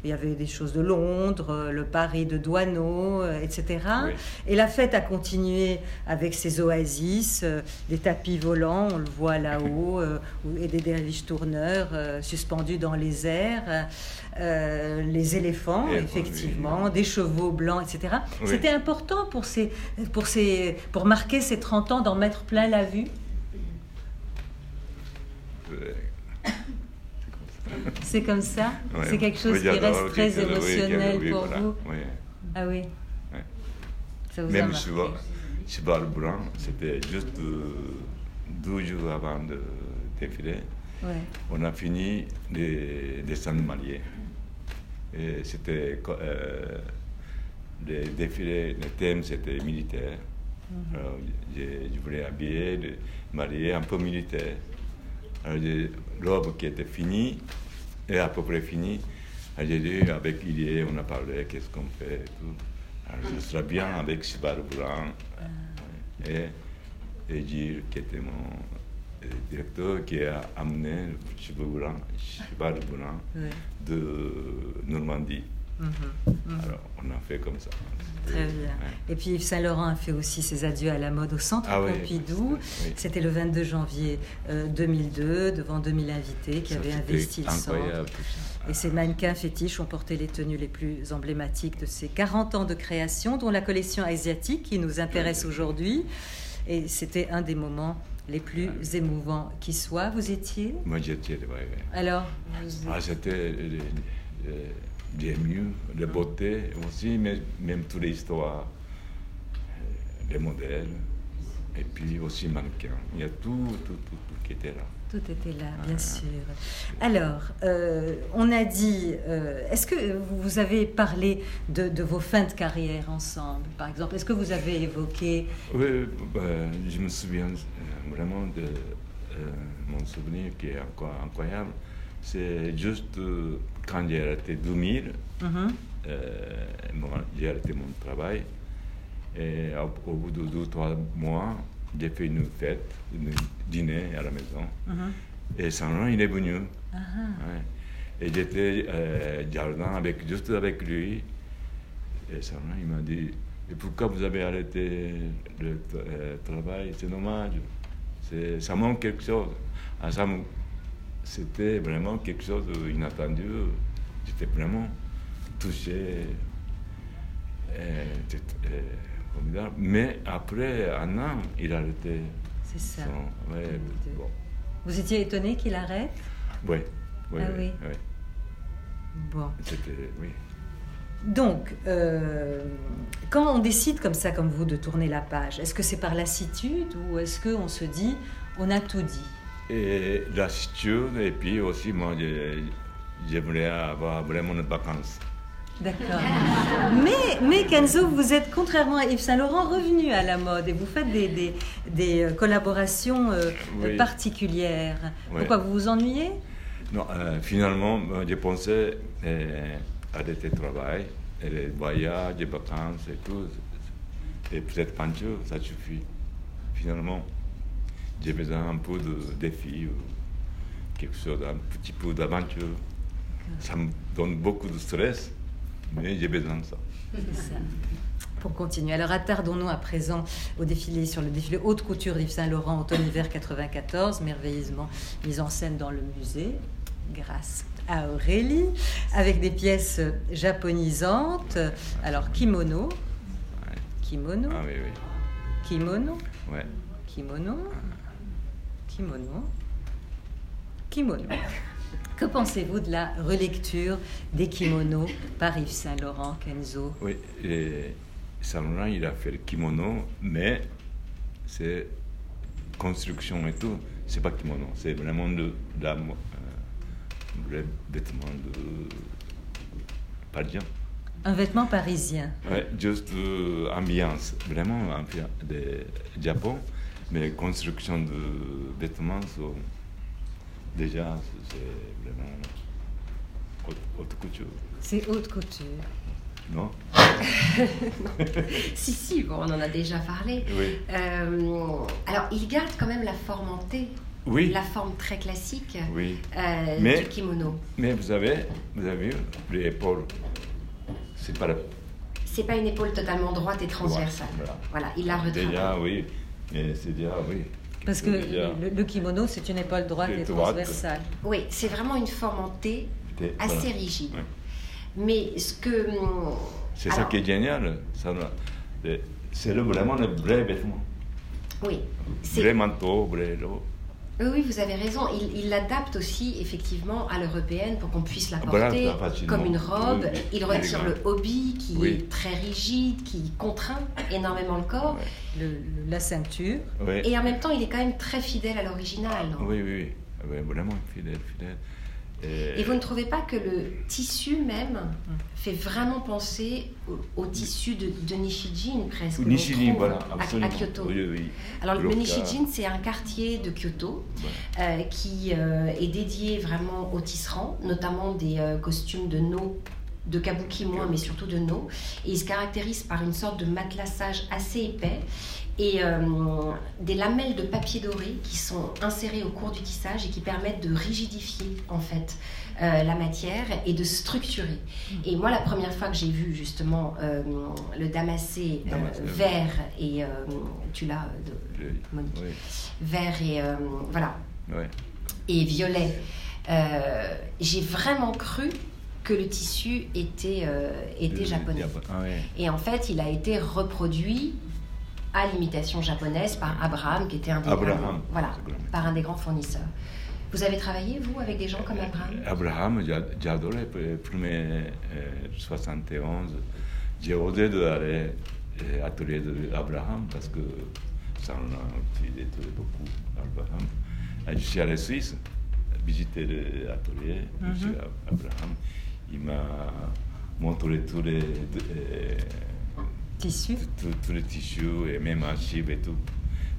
il y avait des choses de Londres, le Paris de Douaneau, etc. Oui. Et la fête a continué avec ses oasis, des tapis volants, on le voit là-haut, euh, et des derviches tourneurs euh, suspendus dans les airs, euh, les éléphants, Et, effectivement, oui. des chevaux blancs, etc. Oui. C'était important pour, ces, pour, ces, pour marquer ces 30 ans d'en mettre plein la vue. C'est comme ça ouais. C'est quelque chose qui reste très émotionnel pour voilà, vous oui. Ah oui Ouais. Ça vous a Même marqué cheval, cheval blanc, c'était juste euh, deux jours avant de défiler. Ouais. On a fini les dessins animaliers. Et c'était euh, les défilés, le thème c'était militaire. Mhm. Je voulais habiller, de- m'habiller un peu militaire. Alors, qui était finie, et à peu près finie, j'ai dit avec Ilié, on a parlé, qu'est-ce qu'on fait et tout. Alors, je serais bien avec Subaru Blanc et, et Gilles, qui était mon euh, directeur, qui a amené le Blanc, Blanc Ouais. de Normandie. Mhm. Mhm. Alors, on a fait comme ça. Très bien. Ouais. Et puis Yves Saint-Laurent a fait aussi ses adieux à la mode au Centre Ah Pompidou. oui. C'était le 22 janvier euh, 2002, devant 2000 invités qui Ça, avaient investi le centre. Et ces mannequins fétiches ont porté les tenues les plus emblématiques de ces 40 ans de création, dont la collection asiatique qui nous intéresse aujourd'hui. Et c'était un des moments les plus émouvants qui soit. Vous étiez? Moi, j'étais, ouais, ouais. Alors vous- Ah, c'était les, les- les mieux, la beauté aussi, mais même toutes les histoires, euh, les modèles, et puis aussi mannequins. Il y a tout, tout, tout, tout qui était là. Tout était là, bien sûr. Alors, euh, on a dit, euh, est-ce que vous avez parlé de, de vos fins de carrière ensemble, par exemple? Est-ce que vous avez évoqué Oui, bah, je me souviens euh, vraiment de euh, mon souvenir qui est encore incroyable. C'est juste quand j'ai arrêté 2000, Mhm. euh, bon, j'ai arrêté mon travail. Et au, au bout de deux, trois mois, j'ai fait une fête, un dîner à la maison. Mhm. Et Saint-Laurent, il est venu. Ouais. Et j'étais euh, jardin avec, juste avec lui. Et Saint-Laurent, il m'a dit Et pourquoi vous avez arrêté le euh, travail? C'est dommage. C'est- Ça manque quelque chose. Ah, ça C'était vraiment quelque chose d'inattendu. J'étais vraiment touché. Euh, formidable. Mais après un an, il a arrêté. C'est ça. son- ouais, Deux. bon. Vous étiez étonné qu'il arrête ouais, Ah oui. ouais. Bon. C'était, oui. Donc, euh, quand on décide comme ça, comme vous, de tourner la page, est-ce que c'est par lassitude ou est-ce qu'on se dit, on a tout dit? Et lassitude, et puis aussi, moi, j'aimerais avoir vraiment des vacances. D'accord. Mais, mais Kenzo, vous êtes, contrairement à Yves Saint Laurent, revenu à la mode et vous faites des, des, des euh, collaborations euh, Oui. particulières. Pourquoi vous vous ennuyez? Non, euh, finalement, j'ai pensé euh, arrêter le travail, et les voyages, les vacances et tout. Et peut-être peinture, ça suffit. Finalement, j'ai besoin un peu de défi, ou quelque chose, un petit peu d'aventure. Ça me donne beaucoup de stress, mais j'ai besoin de ça. C'est ça. Pour continuer. Alors attardons-nous à présent au défilé sur le défilé haute couture d'Yves Saint Laurent automne-hiver 94, merveilleusement mise en scène dans le musée, grâce à Aurélie, avec des pièces japonisantes. Alors kimono, Ouais. kimono, Ah oui, oui. kimono, Ouais. kimono, kimono, kimono. Que pensez-vous de la relecture des kimonos par Yves Saint Laurent, Kenzo? Oui, Saint-Laurent, il a fait le kimono, mais c'est construction et tout. C'est pas kimono, c'est vraiment de, de euh, vrai vêtement de parisien. Un vêtement parisien. Ouais, juste euh, ambiance, vraiment ambiance de Japon, mais construction de vêtements, sont- déjà, c'est vraiment haute, haute couture, C'est haute couture. non? Si, si, bon, on en a déjà parlé. Oui. Euh, alors, il garde quand même la forme en T, Oui, la forme très classique oui. euh, Mais- du kimono. Mais vous avez, vous avez vu les épaules, c'est pas la C'est pas une épaule totalement droite et transversale. Voilà. Voilà, il la retravaille. Déjà, oui, c'est déjà, oui. Parce que le, le kimono, c'est une épaule droite et transversale. Oui, c'est vraiment une forme en T assez voilà. rigide. Mais ce que. hum, C'est ça qui est génial. C'est le- vraiment le vrai vêtement. Oui, Vrai manteau, vrai lot. Oui, vous avez raison. Il l'adapte aussi effectivement à l'européenne pour qu'on puisse la Ah, voilà, porter ça, facilement. comme une robe. Oui. Il retire le hobby qui Oui. est très rigide, qui contraint énormément le corps. Ouais. Le- le- la ceinture. Et en même temps, il est quand même très fidèle à l'original. Oui, oui, oui. Vraiment fidèle, fidèle. Et, Et vous ne trouvez pas que le tissu même fait vraiment penser au, au tissu de, de Nishijin presque Nishijin, voilà, à- absolument. à, Kyoto? Oui, oui. Alors le. Nishijin, c'est un quartier de Kyoto Voilà. euh, qui euh, est dédié vraiment aux tisserands, notamment des euh, costumes de no, de kabuki moins, mais surtout de no. Et il se caractérise par une sorte de matelassage assez épais et euh, des lamelles de papier doré qui sont insérées au cours du tissage et qui permettent de rigidifier en fait euh, la matière et de structurer. Et moi, la première fois que j'ai vu justement euh, le damassé vert et tu l'as Monique. Oui, vert et voilà et violet, j'ai vraiment cru que le tissu était, était japonais. Japon- Ah. Et en fait, il a été reproduit à l'imitation japonaise par Abraham, qui était un des Abraham, voilà, par un des grands fournisseurs. Vous avez travaillé, vous, avec des gens comme Euh, Abraham Abraham, le premier euh, 71. J'ai osé d'aller à l'atelier d'Abraham parce que ça on a utilisé beaucoup Abraham. Je suis allé en Suisse, visiter l'atelier monsieur Abraham. Il m'a montré tous les, euh, Tissu. tous- les tissus et même archives et tout.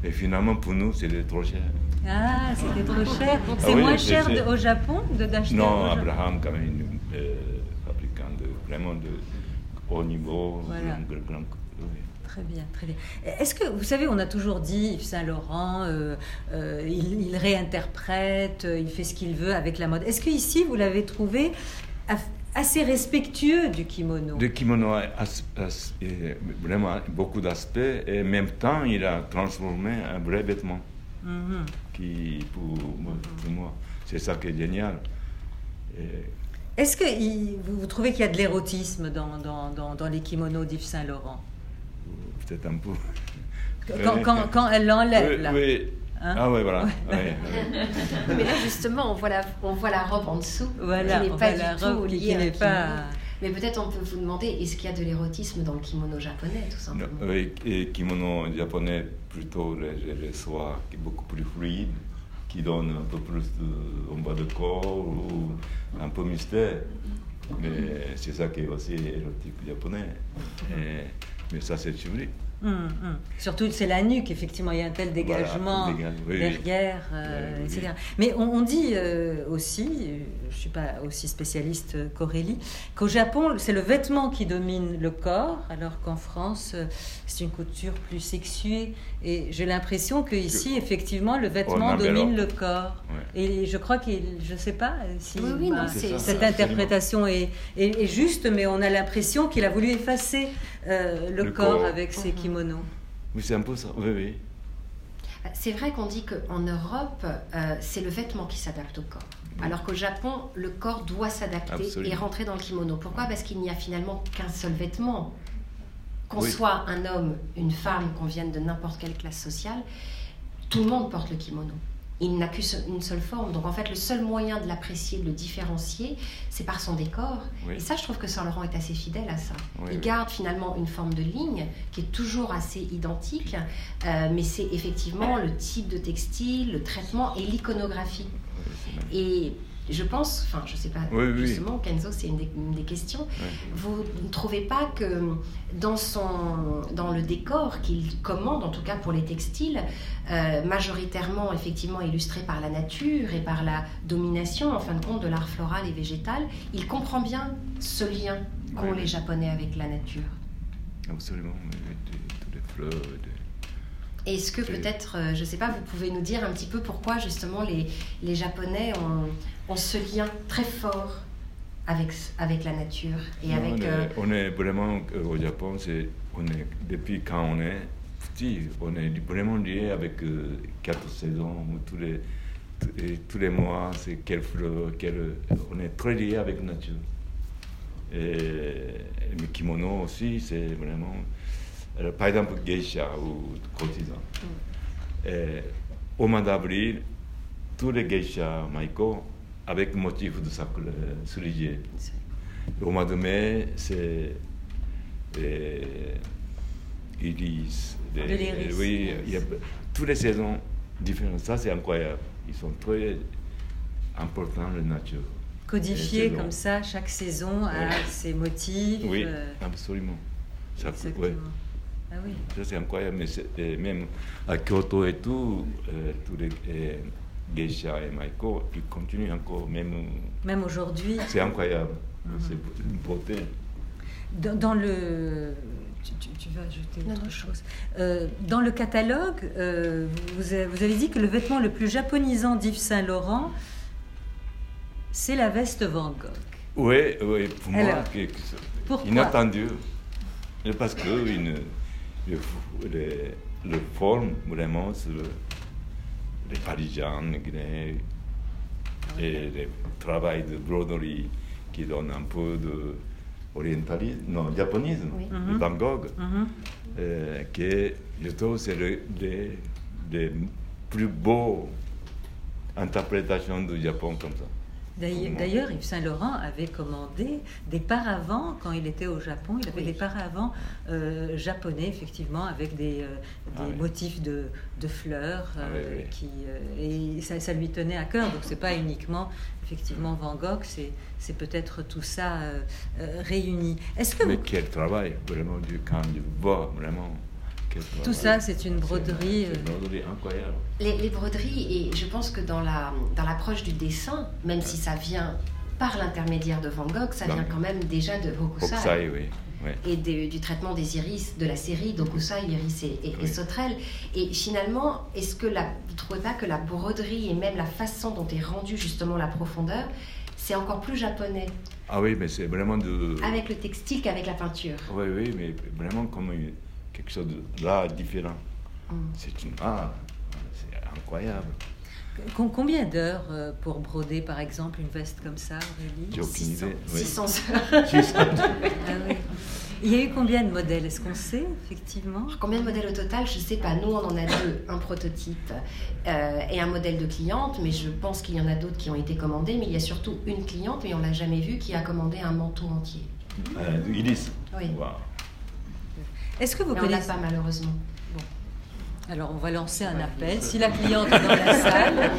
Et finalement, pour nous, c'était trop cher. Ah, c'était trop cher. C'est Ah oui, moins cher de- au Japon de d'acheter Non. Abraham, quand même, euh, fabricant de, vraiment de haut niveau. Voilà. oui. Très bien, très bien. Est-ce que, vous savez, on a toujours dit Yves Saint-Laurent, euh, euh, il, il réinterprète, euh, il fait ce qu'il veut avec la mode. Est-ce que ici vous l'avez trouvé assez respectueux du kimono Le kimono a vraiment beaucoup d'aspects et en même temps, il a transformé un vrai vêtement Mhm. qui, pour, pour moi, c'est ça qui est génial. Est-ce que il- vous, trouvez qu'il y a de l'érotisme dans, dans, dans, dans les kimonos d'Yves Saint-Laurent peut-être un peu. quand, quand, quand elle l'enlève, Oui, là. oui. Hein ah oui, voilà. Ouais. Ouais. Mais là, justement, on voit la, on voit la robe en dessous, Voilà, qui n'est on pas du tout liée à pas- kimono. Mais peut-être on peut vous demander, est-ce qu'il y a de l'érotisme dans le kimono japonais, tout Non, simplement oui, et kimono japonais, plutôt le, le soie qui est beaucoup plus fluide, qui donne un peu plus de, en bas de corps ou un peu mystère. Mais c'est ça qui est aussi érotique japonais. Et- mais ça, c'est sublime. Hum, hum. Surtout, c'est la nuque, effectivement, il y a un tel dégagement Voilà, oui, derrière, euh, Oui, oui. etc. Mais on, on dit euh, aussi, euh, je ne suis pas aussi spécialiste qu'Aurélie, qu'au Japon, c'est le vêtement qui domine le corps, alors qu'en France, c'est une couture plus sexuée. Et j'ai l'impression qu'ici, effectivement, le vêtement a domine le corps. Ouais. Et je crois qu'il, je ne sais pas si Oui, oui, non, bah, cette interprétation est, est- est juste, mais on a l'impression qu'il a voulu effacer euh, le, Le corps, corps. avec ses Mhm. Oui, c'est un peu ça. Oui, oui. C'est vrai qu'on dit qu'en Europe, euh, c'est le vêtement qui s'adapte au corps. Alors qu'au Japon, le corps doit s'adapter et rentrer dans le kimono. Pourquoi? Parce qu'il n'y a finalement qu'un seul vêtement. Qu'on Oui. soit un homme, une femme, qu'on vienne de n'importe quelle classe sociale, tout le monde porte le kimono. Il n'a qu'une seule forme. Donc en fait, le seul moyen de l'apprécier, de le différencier, c'est par son décor. Oui. Et ça, je trouve que Saint Laurent est assez fidèle à ça. Oui, Il oui. garde finalement une forme de ligne qui est toujours assez identique, euh, mais c'est effectivement le type de textile, le traitement et l'iconographie. Et je pense, enfin, je sais pas, Oui, oui. justement, Kenzo, c'est une, des- une des questions. Vous ne trouvez pas que dans, son, dans le décor qu'il commande, en tout cas pour les textiles, euh, majoritairement effectivement illustré par la nature et par la domination, en fin de compte, de l'art floral et végétal, il comprend bien ce lien qu'ont les Japonais avec la nature. Absolument. Toutes les fleurs. de- Est-ce que peut-être, euh, je ne sais pas, vous pouvez nous dire un petit peu pourquoi justement les, les Japonais ont, ont ce lien très fort avec, avec la nature et Non, avec... on, est, euh, on est vraiment euh, au Japon, c'est on est depuis quand on est petit, on est vraiment lié avec euh, quatre saisons ou tous les tous- les mois, c'est quelle fleur, quelle, on est très lié avec la nature. Et le kimono aussi, c'est vraiment, alors, par exemple, geisha ou courtisan. Et au mois d'avril, tous les geishas maïko avec motif de sacre cerisier. Au mois de mai, c'est des- De l'iris. Oui, il y a toutes les saisons différentes. Ça, c'est incroyable. Ils sont très importants, la nature. Codifié comme ça, chaque saison a Oui. ses motifs. Oui, euh, absolument. Ça, ouais. Ah oui. Ça, c'est incroyable. Mais et même à Kyoto et tout, euh, tous les euh, geishas et maïko, ils continuent encore, même. Même aujourd'hui, C'est incroyable. Mhm. C'est une beauté. dans, dans le. Tu, tu- tu vas ajouter Non, autre non, chose? Euh, dans le catalogue, euh, vous, avez, vous avez dit que le vêtement le plus japonisant d'Yves Saint Laurent, c'est la veste Van Gogh. Oui, oui, pour moi, Alors, que- que c'est pourquoi? inattendu. Parce que une, le, le, le forme vraiment le- les Parisiens, les Guinéens, et le travail de broderie qui donne un peu de orientalisme, non, japonisme, Oui. de Mhm. Van Gogh, Mhm. euh, que je trouve c'est le, les, les plus beaux interprétations du Japon comme ça. D'ailleurs, Yves Saint Laurent avait commandé des paravents quand il était au Japon. Il avait Oui. des paravents euh, japonais, effectivement, avec des, euh, des Ah oui. motifs de, de fleurs. Ah euh, oui. Qui, et ça, ça lui tenait à cœur. Donc, c'est pas uniquement, effectivement, Van Gogh, c'est, peut-être tout ça réuni. Est-ce que Mais vous- quel travail, vraiment, du, quand je vois, vraiment. Tout ça, c'est une broderie, C'est une euh. broderie incroyable. Les, les broderies, et je pense que dans la dans l'approche du dessin, même si ça vient par l'intermédiaire de Van Gogh, ça vient quand même déjà de Hokusai. Hokusai, oui. et de- du traitement des iris de la série d'Okusai, Iris et, et, et Oui. Sauterelle. Et finalement, est-ce que la, vous ne trouvez pas que la broderie et même la façon dont est rendue justement la profondeur, c'est encore plus japonais? Ah oui, mais c'est vraiment de. avec le textile qu'avec la peinture Oui, oui, mais vraiment comme une- quelque chose de là différent. Mm. C'est une art. C'est incroyable. Com- Combien d'heures euh, pour broder, par exemple, une veste comme ça, Aurélie? J'ai aucune 600, idée. oui. 600 heures. Ah oui. Il y a eu combien de modèles? Est-ce qu'on sait, effectivement? Combien de modèles au total? Je ne sais pas. Nous, on en a deux. Un prototype euh, et un modèle de cliente. Mais je pense qu'il y en a d'autres qui ont été commandés. Mais il y a surtout une cliente, mais on ne l'a jamais vue, qui a commandé un manteau entier. Euh, Iris. Oui. Waouh. Est-ce que vous Mais on n'a connaissez pas, malheureusement. Alors, on va lancer un appel. Si la cliente est dans la salle,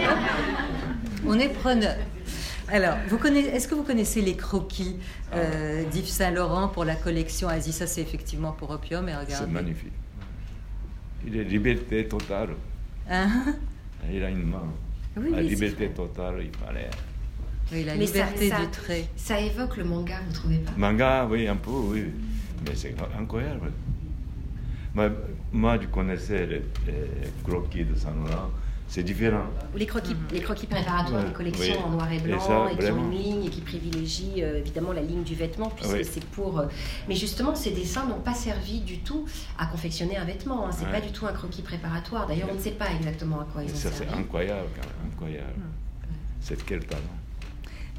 on est preneur. Alors, vous connaissez, est-ce que vous connaissez les croquis euh, Ah. d'Yves Saint-Laurent pour la collection Asie? Ça, c'est effectivement pour Opium. Et regardez. C'est magnifique. Il est liberté totale. Hein? Il a une main. Oui, la liberté totale, il fallait. Oui, la Mais liberté ça- du trait. Ça évoque le manga, vous trouvez pas? Manga, oui, un peu, oui. Mais c'est incroyable. Moi, moi, je connaissais les, les croquis de Saint-Laurent. C'est différent. Les croquis, les croquis préparatoires Ouais, des collections oui. en noir et Et blanc ça, et, qui ont une ligne et qui privilégient euh, évidemment la ligne du vêtement puisque Oui. c'est pour. euh, Mais justement, ces dessins n'ont pas servi du tout à confectionner un vêtement. hein. C'est Ouais. pas du tout un croquis préparatoire. D'ailleurs, on ne sait pas exactement à quoi ils ont Ça, c'est servi. incroyable, quand même, incroyable. C'est quel talent.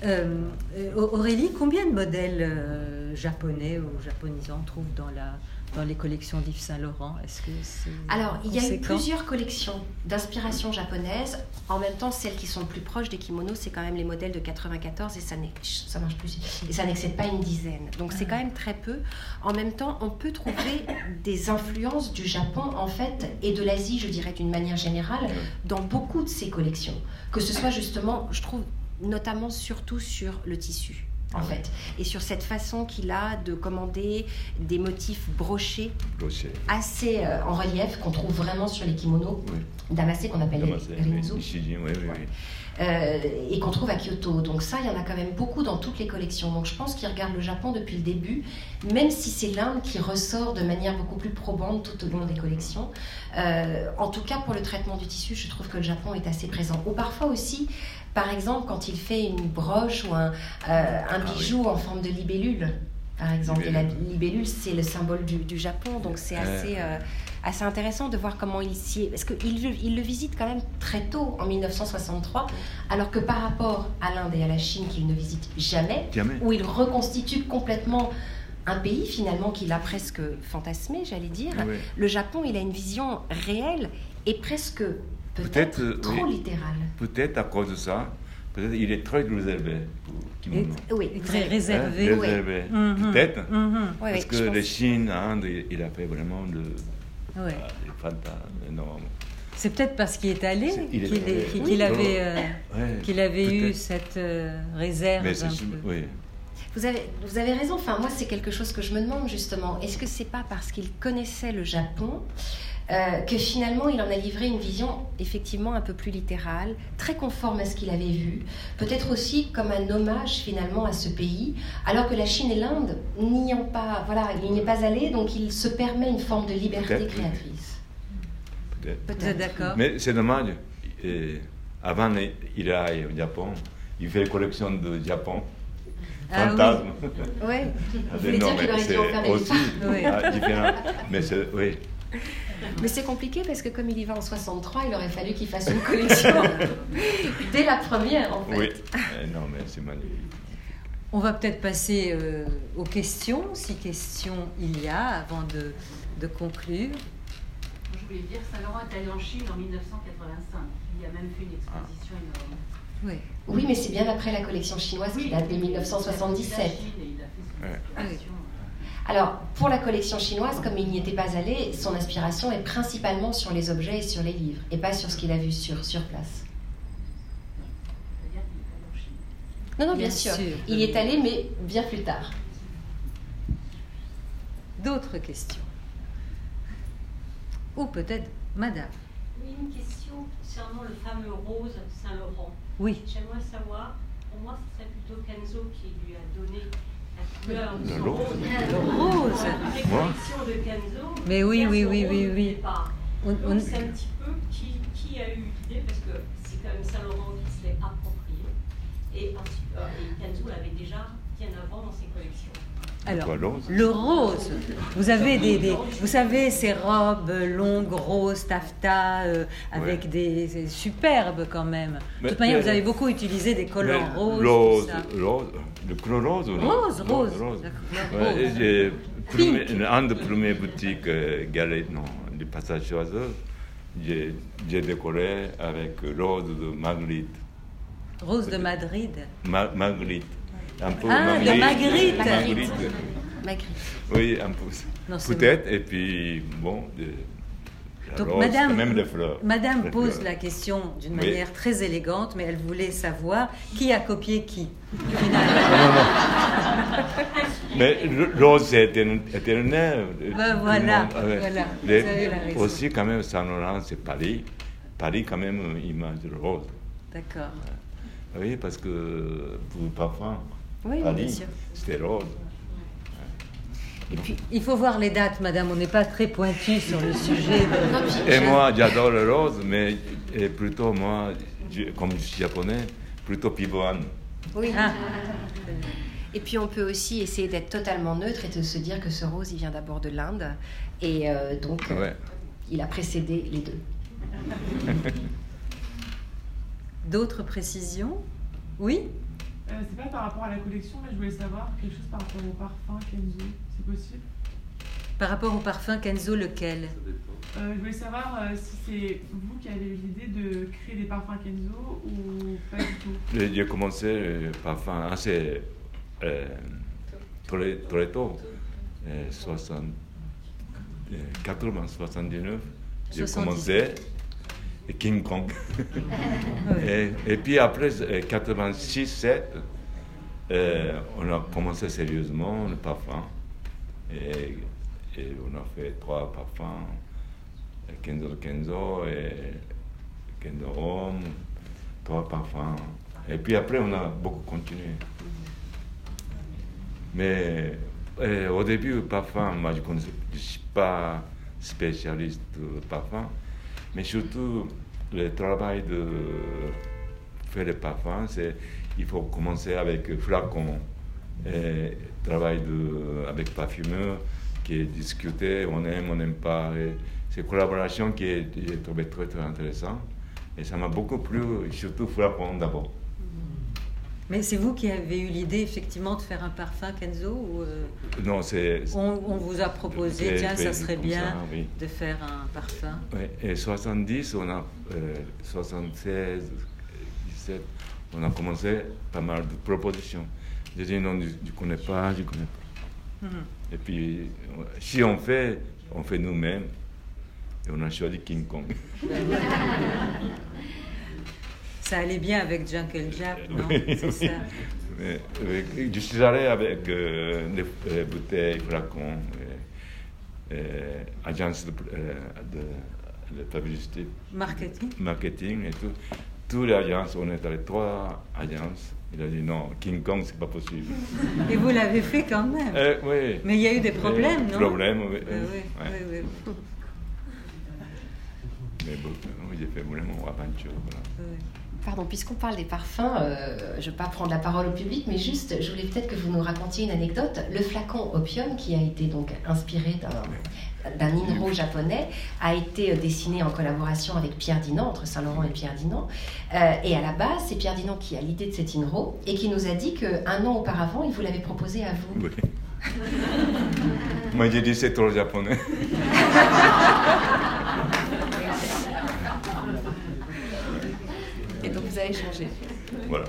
Euh, euh, Aurélie, combien de modèles euh, japonais ou japonisants on trouve dans, la, dans les collections d'Yves Saint-Laurent Est-ce que c'est Alors, il y a eu plusieurs collections d'inspiration japonaise. En même temps, celles qui sont le plus proches des kimonos, c'est quand même les modèles de 94 et ça, ça marche plus. Et ça n'excède pas une dizaine. Donc, c'est quand même très peu. En même temps, on peut trouver des influences du Japon, en fait, et de l'Asie, je dirais d'une manière générale, dans beaucoup de ces collections. Que ce soit justement, je trouve, notamment surtout sur le tissu. En Ah fait, et sur cette façon qu'il a de commander des motifs brochés assez euh, en relief qu'on trouve vraiment sur les kimonos Oui. damassés qu'on appelle Damasé, les rinzu oui, euh, et qu'on trouve à Kyoto. Donc ça, il y en a quand même beaucoup dans toutes les collections. Donc je pense qu'ils regardent le Japon depuis le début, même si c'est l'Inde qui ressort de manière beaucoup plus probante tout au long des collections. Euh, en tout cas, pour le traitement du tissu, je trouve que le Japon est assez présent. Ou parfois aussi, par exemple, quand il fait une broche ou un, euh, un Ah bijou en forme de libellule. Par exemple, et la Libellule. c'est le symbole du, du Japon, donc c'est assez, euh, assez intéressant de voir comment il s'y est. Parce qu'il le- il le visite quand même très tôt, en 1963, alors que par rapport à l'Inde et à la Chine, qu'il ne visite jamais, Jamais. où il reconstitue complètement un pays finalement qu'il a presque fantasmé, j'allais dire, Oui. le Japon, il a une vision réelle et presque peut-être Peut-être, euh, trop oui. littérale. Peut-être à cause de ça, peut-être il est très réservé pour. Oui, très réservé. Hein, oui. réservé. Mhm. Peut-être. Mhm. Ouais, Parce que les Chine, l'Inde, il- a fait vraiment le, Ouais. ah, des fantas énormes. C'est peut-être parce qu'il est allé qu'il Oui. avait, euh, Ouais, qu'il avait eu cette euh, réserve. Mais un peu. oui. Vous avez, vous avez raison. Enfin, moi, c'est quelque chose que je me demande justement. Est-ce que c'est pas parce qu'il connaissait le Japon euh, que finalement il en a livré une vision effectivement un peu plus littérale, très conforme à ce qu'il avait vu, peut-être aussi comme un hommage finalement à ce pays, alors que la Chine et l'Inde n'y ont pas, voilà, il n'y est pas allé, donc il se permet une forme de liberté Peut-être, oui. créatrice. peut-être. Vous êtes Peut-être. d'accord Mais c'est dommage. avant, il aille au Japon. Il fait collection de Japon. Ah Fantasme. Ouais. Ah, Vous voulez dire qu'il mais aurait dû c'est en faire des aussi Oui. ah, différent. Mais c'est, oui. Mais c'est compliqué parce que comme il y va en 63, il aurait fallu qu'il fasse une collection dès la première en fait. Oui. Euh, non, mais c'est magnifique. On va peut-être passer euh, aux questions, si questions il y a, avant de, de conclure. Je voulais dire, Saint-Laurent est allé en Chine en 1985. Il a même fait une exposition énorme. Oui. Oui, mais c'est bien après la collection chinoise qui date de Il a 1977. fait la Chine et il a fait son. Alors, pour la collection chinoise, comme il n'y était pas allé, son inspiration est principalement sur les objets et sur les livres, et pas sur ce qu'il a vu sur, sur place. C'est-à-dire qu'il est allé en Chine. Non, non, Bien bien, sûr. sûr. Il y est allé, mais bien plus tard. D'autres questions? Ou peut-être Madame. Oui, une question concernant le fameux rose Saint-Laurent. Oui. J'aimerais savoir, pour moi, c'est plutôt Kenzo qui lui a donné de Le son rose. Moi collections de Kenzo. Mais oui, oui, oui, oui, oui. On- on- Donc c'est un petit peu qui, qui a eu l'idée, parce que c'est quand même Saint-Laurent qui se l'est approprié. Et, euh, et Kenzo l'avait déjà bien avant dans ses collections. Alors, le rose rose. Vous avez des, des- vous savez ces robes longues, roses, taffetas, euh, avec Ouais. des c'est superbes quand même. De toute manière, mais- vous avez beaucoup utilisé des Mais roses. Rose, rose, le couleur rose Rose, rose. rose. Couleur Ouais, rose. j'ai premier- un des premières boutiques euh, non, du passage choiseur, j'ai j'ai décoré avec rose de Magritte. Rose de Madrid. Ma- Magritte. Un peu Ah, de Magritte. Magritte. Oui, un peu. Peut-être, et puis, bon, de- Donc, rose, madame- même les fleurs. Madame Les pose fleurs. la question d'une Oui. manière très élégante, mais elle voulait savoir qui a copié qui. Mais rose, c'est étern- éternel. Ben voilà, monde, ouais. voilà, Les- vous aussi, quand même, Saint-Laurent, c'est Paris. Paris, quand même, image de rose. D'accord. Oui, parce que pour parfum, Oui, bien Paris, sûr. c'était rose. Et puis, Il faut voir les dates, madame. On n'est pas très pointu sur le sujet. de- Et moi, j'adore le rose, mais et plutôt, moi, je- comme je suis japonais, plutôt pivoine. Oui. Ah, Et puis on peut aussi essayer d'être totalement neutre et de se dire que ce rose, il vient d'abord de l'Inde. Et euh, donc, euh, Ouais. il a précédé les deux. D'autres précisions? Oui? Euh, c'est pas par rapport à la collection, mais je voulais savoir quelque chose par rapport au parfum Kenzo, c'est possible? Par rapport au parfum Kenzo, lequel? Euh, Je voulais savoir euh, si c'est vous qui avez eu l'idée de créer des parfums Kenzo ou pas du tout? J'ai commencé le parfum assez euh, très, très tôt, euh, 60, euh, 80, 79. J'ai 79. commencé King Kong. Et, et puis après, euh, 86, 7, euh, on a commencé sérieusement le parfum. Et, et on a fait trois parfums, euh, Kenzo Kenzo et Kenzo Home, trois parfums. Et puis après, on a beaucoup continué. Mais euh, au début, le parfum, moi je ne suis pas spécialiste de parfum, mais surtout le travail de faire le parfum, c'est il faut commencer avec flacon, et travail de, avec parfumeur qui est discuté, on aime, on n'aime pas. C'est collaboration qui est, j'ai trouvé très très intéressant. Et ça m'a beaucoup plu, surtout flacon d'abord. Mais c'est vous qui avez eu l'idée effectivement de faire un parfum Kenzo ou euh, Non, c'est. on, on vous a proposé, tiens, ça serait bien ça, oui. de faire un parfum Ouais, et 70, on a, euh, 76, 17, on a commencé pas mal de propositions. J'ai dit non, je ne connais pas, je ne connais pas. Mhm. Et puis, euh, si on fait, on fait nous-mêmes. Et on a choisi King Kong. Ça allait bien avec Jungle Jap, non? Oui, C'est oui. ça. Euh, je suis allé avec euh, des euh, bouteilles, flacons, euh, euh, agence de, euh, de, de publicité, Marketing marketing et tout. Toutes les agences, on est allé trois agences. Il a dit non, King Kong, c'est pas possible. Et vous l'avez fait quand même. Euh, oui. Mais il y a eu des problèmes, Euh, non? Problèmes, oui. Oui, oui, Ouais. oui, oui. Mais bon, j'ai fait vraiment aventure. Voilà. Oui. Pardon, puisqu'on parle des parfums, euh, je ne vais pas prendre la parole au public, mais juste, je voulais peut-être que vous nous racontiez une anecdote. Le flacon Opium, qui a été donc inspiré d'un Inro japonais, a été euh, dessiné en collaboration avec Pierre Dinan, entre Saint-Laurent et Pierre Dinan. Euh, et à la base, c'est Pierre Dinan qui a l'idée de cet Inro et qui nous a dit qu'un an auparavant, il vous l'avait proposé à vous. Oui. Moi, j'ai dit c'est trop japonais. Vous avez changé. voilà.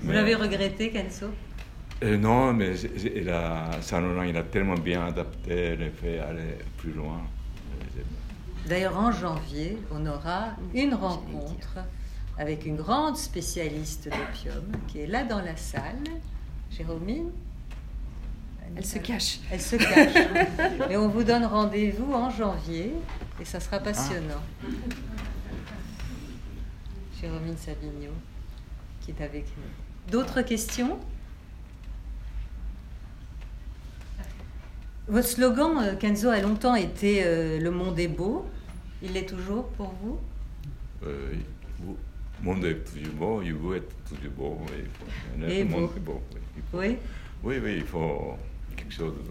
Vous Mais- l'avez regretté, Kenzo? Euh, non, mais il a, Saint-Laurent, il a tellement bien adapté le fait aller plus loin. Euh, D'ailleurs, en janvier, on aura une rencontre avec une grande spécialiste d'opium qui est là dans la salle. Jérôme Elle se cache. Elle se cache. Mais on vous donne rendez-vous en janvier et ça sera passionnant. Jérôme Savigno qui est avec nous. D'autres questions? Votre slogan, euh, Kenzo, a longtemps été euh, Le monde est beau. Il l'est toujours pour vous? Euh, le monde est toujours beau, il veut être toujours beau. oui, Et le monde beau. est beau. Oui, il faut- Oui oui, oui, il faut quelque chose de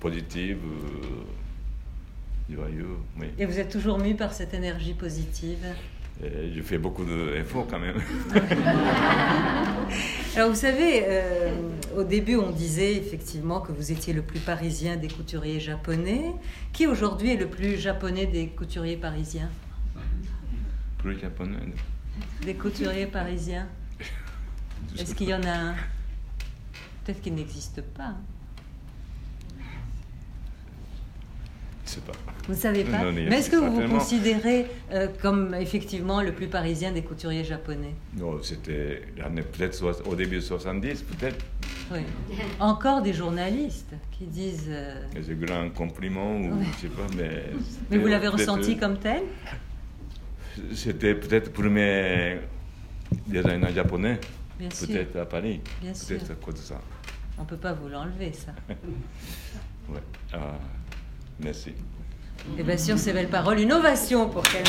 positif, euh, joyeux. Oui. Et vous êtes toujours mu par cette énergie positive? Et je fais beaucoup d'efforts quand même. Alors vous savez, euh, au début on disait effectivement que vous étiez le plus parisien des couturiers japonais. Qui aujourd'hui est le plus japonais des couturiers parisiens plus japonais. Des couturiers parisiens Est-ce qu'il y en a un? Peut-être qu'il n'existe pas. Sais pas. Vous ne savez pas Non, mais est-ce que vous vous considérez euh, comme effectivement le plus parisien des couturiers japonais? Non, c'était peut-être au début 70, peut-être. Oui. Encore des journalistes qui disent. euh, C'est un grand compliment, ou Ouais. je sais pas, mais. Mais vous l'avez ressenti comme tel? C'était peut-être pour mes designers japonais, peut-être à Paris. Bien Peut-être sûr. à cause de ça. On ne peut pas vous l'enlever, ça. Ouais. Ah, merci. Et bien sûr, ces belles paroles. Une ovation pour Kenzo.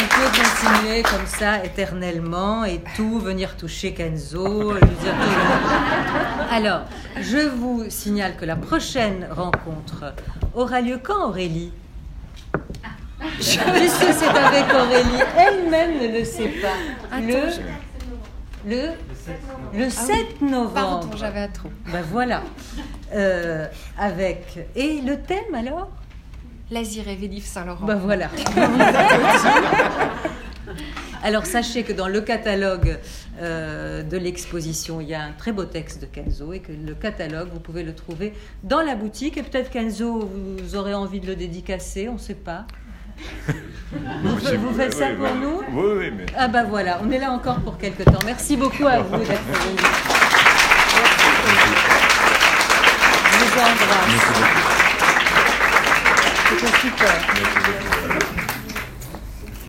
On peut continuer comme ça éternellement et tout, venir toucher Kenzo. je veux dire que- Alors, je vous signale que la prochaine rencontre aura lieu quand, Aurélie? Puisque c'est avec Aurélie, elle-même ne le sait pas. Le, le, le 7 novembre. Pardon, j'avais un trou. Ben voilà. Euh, avec. Et le thème alors? L'Asie rêvée d'Yves Saint-Laurent. Ben voilà. Alors sachez que dans le catalogue euh, de l'exposition, il y a un très beau texte de Kenzo et que le catalogue, vous pouvez le trouver dans la boutique. Et peut-être Kenzo, vous aurez envie de le dédicacer, on ne sait pas. Vous, vous faites ça Oui, pour oui. nous Oui, oui, mais. Ah bah voilà, on est là encore pour quelques temps. Merci beaucoup à vous d'être venu. Je vous embrasse. C'était super.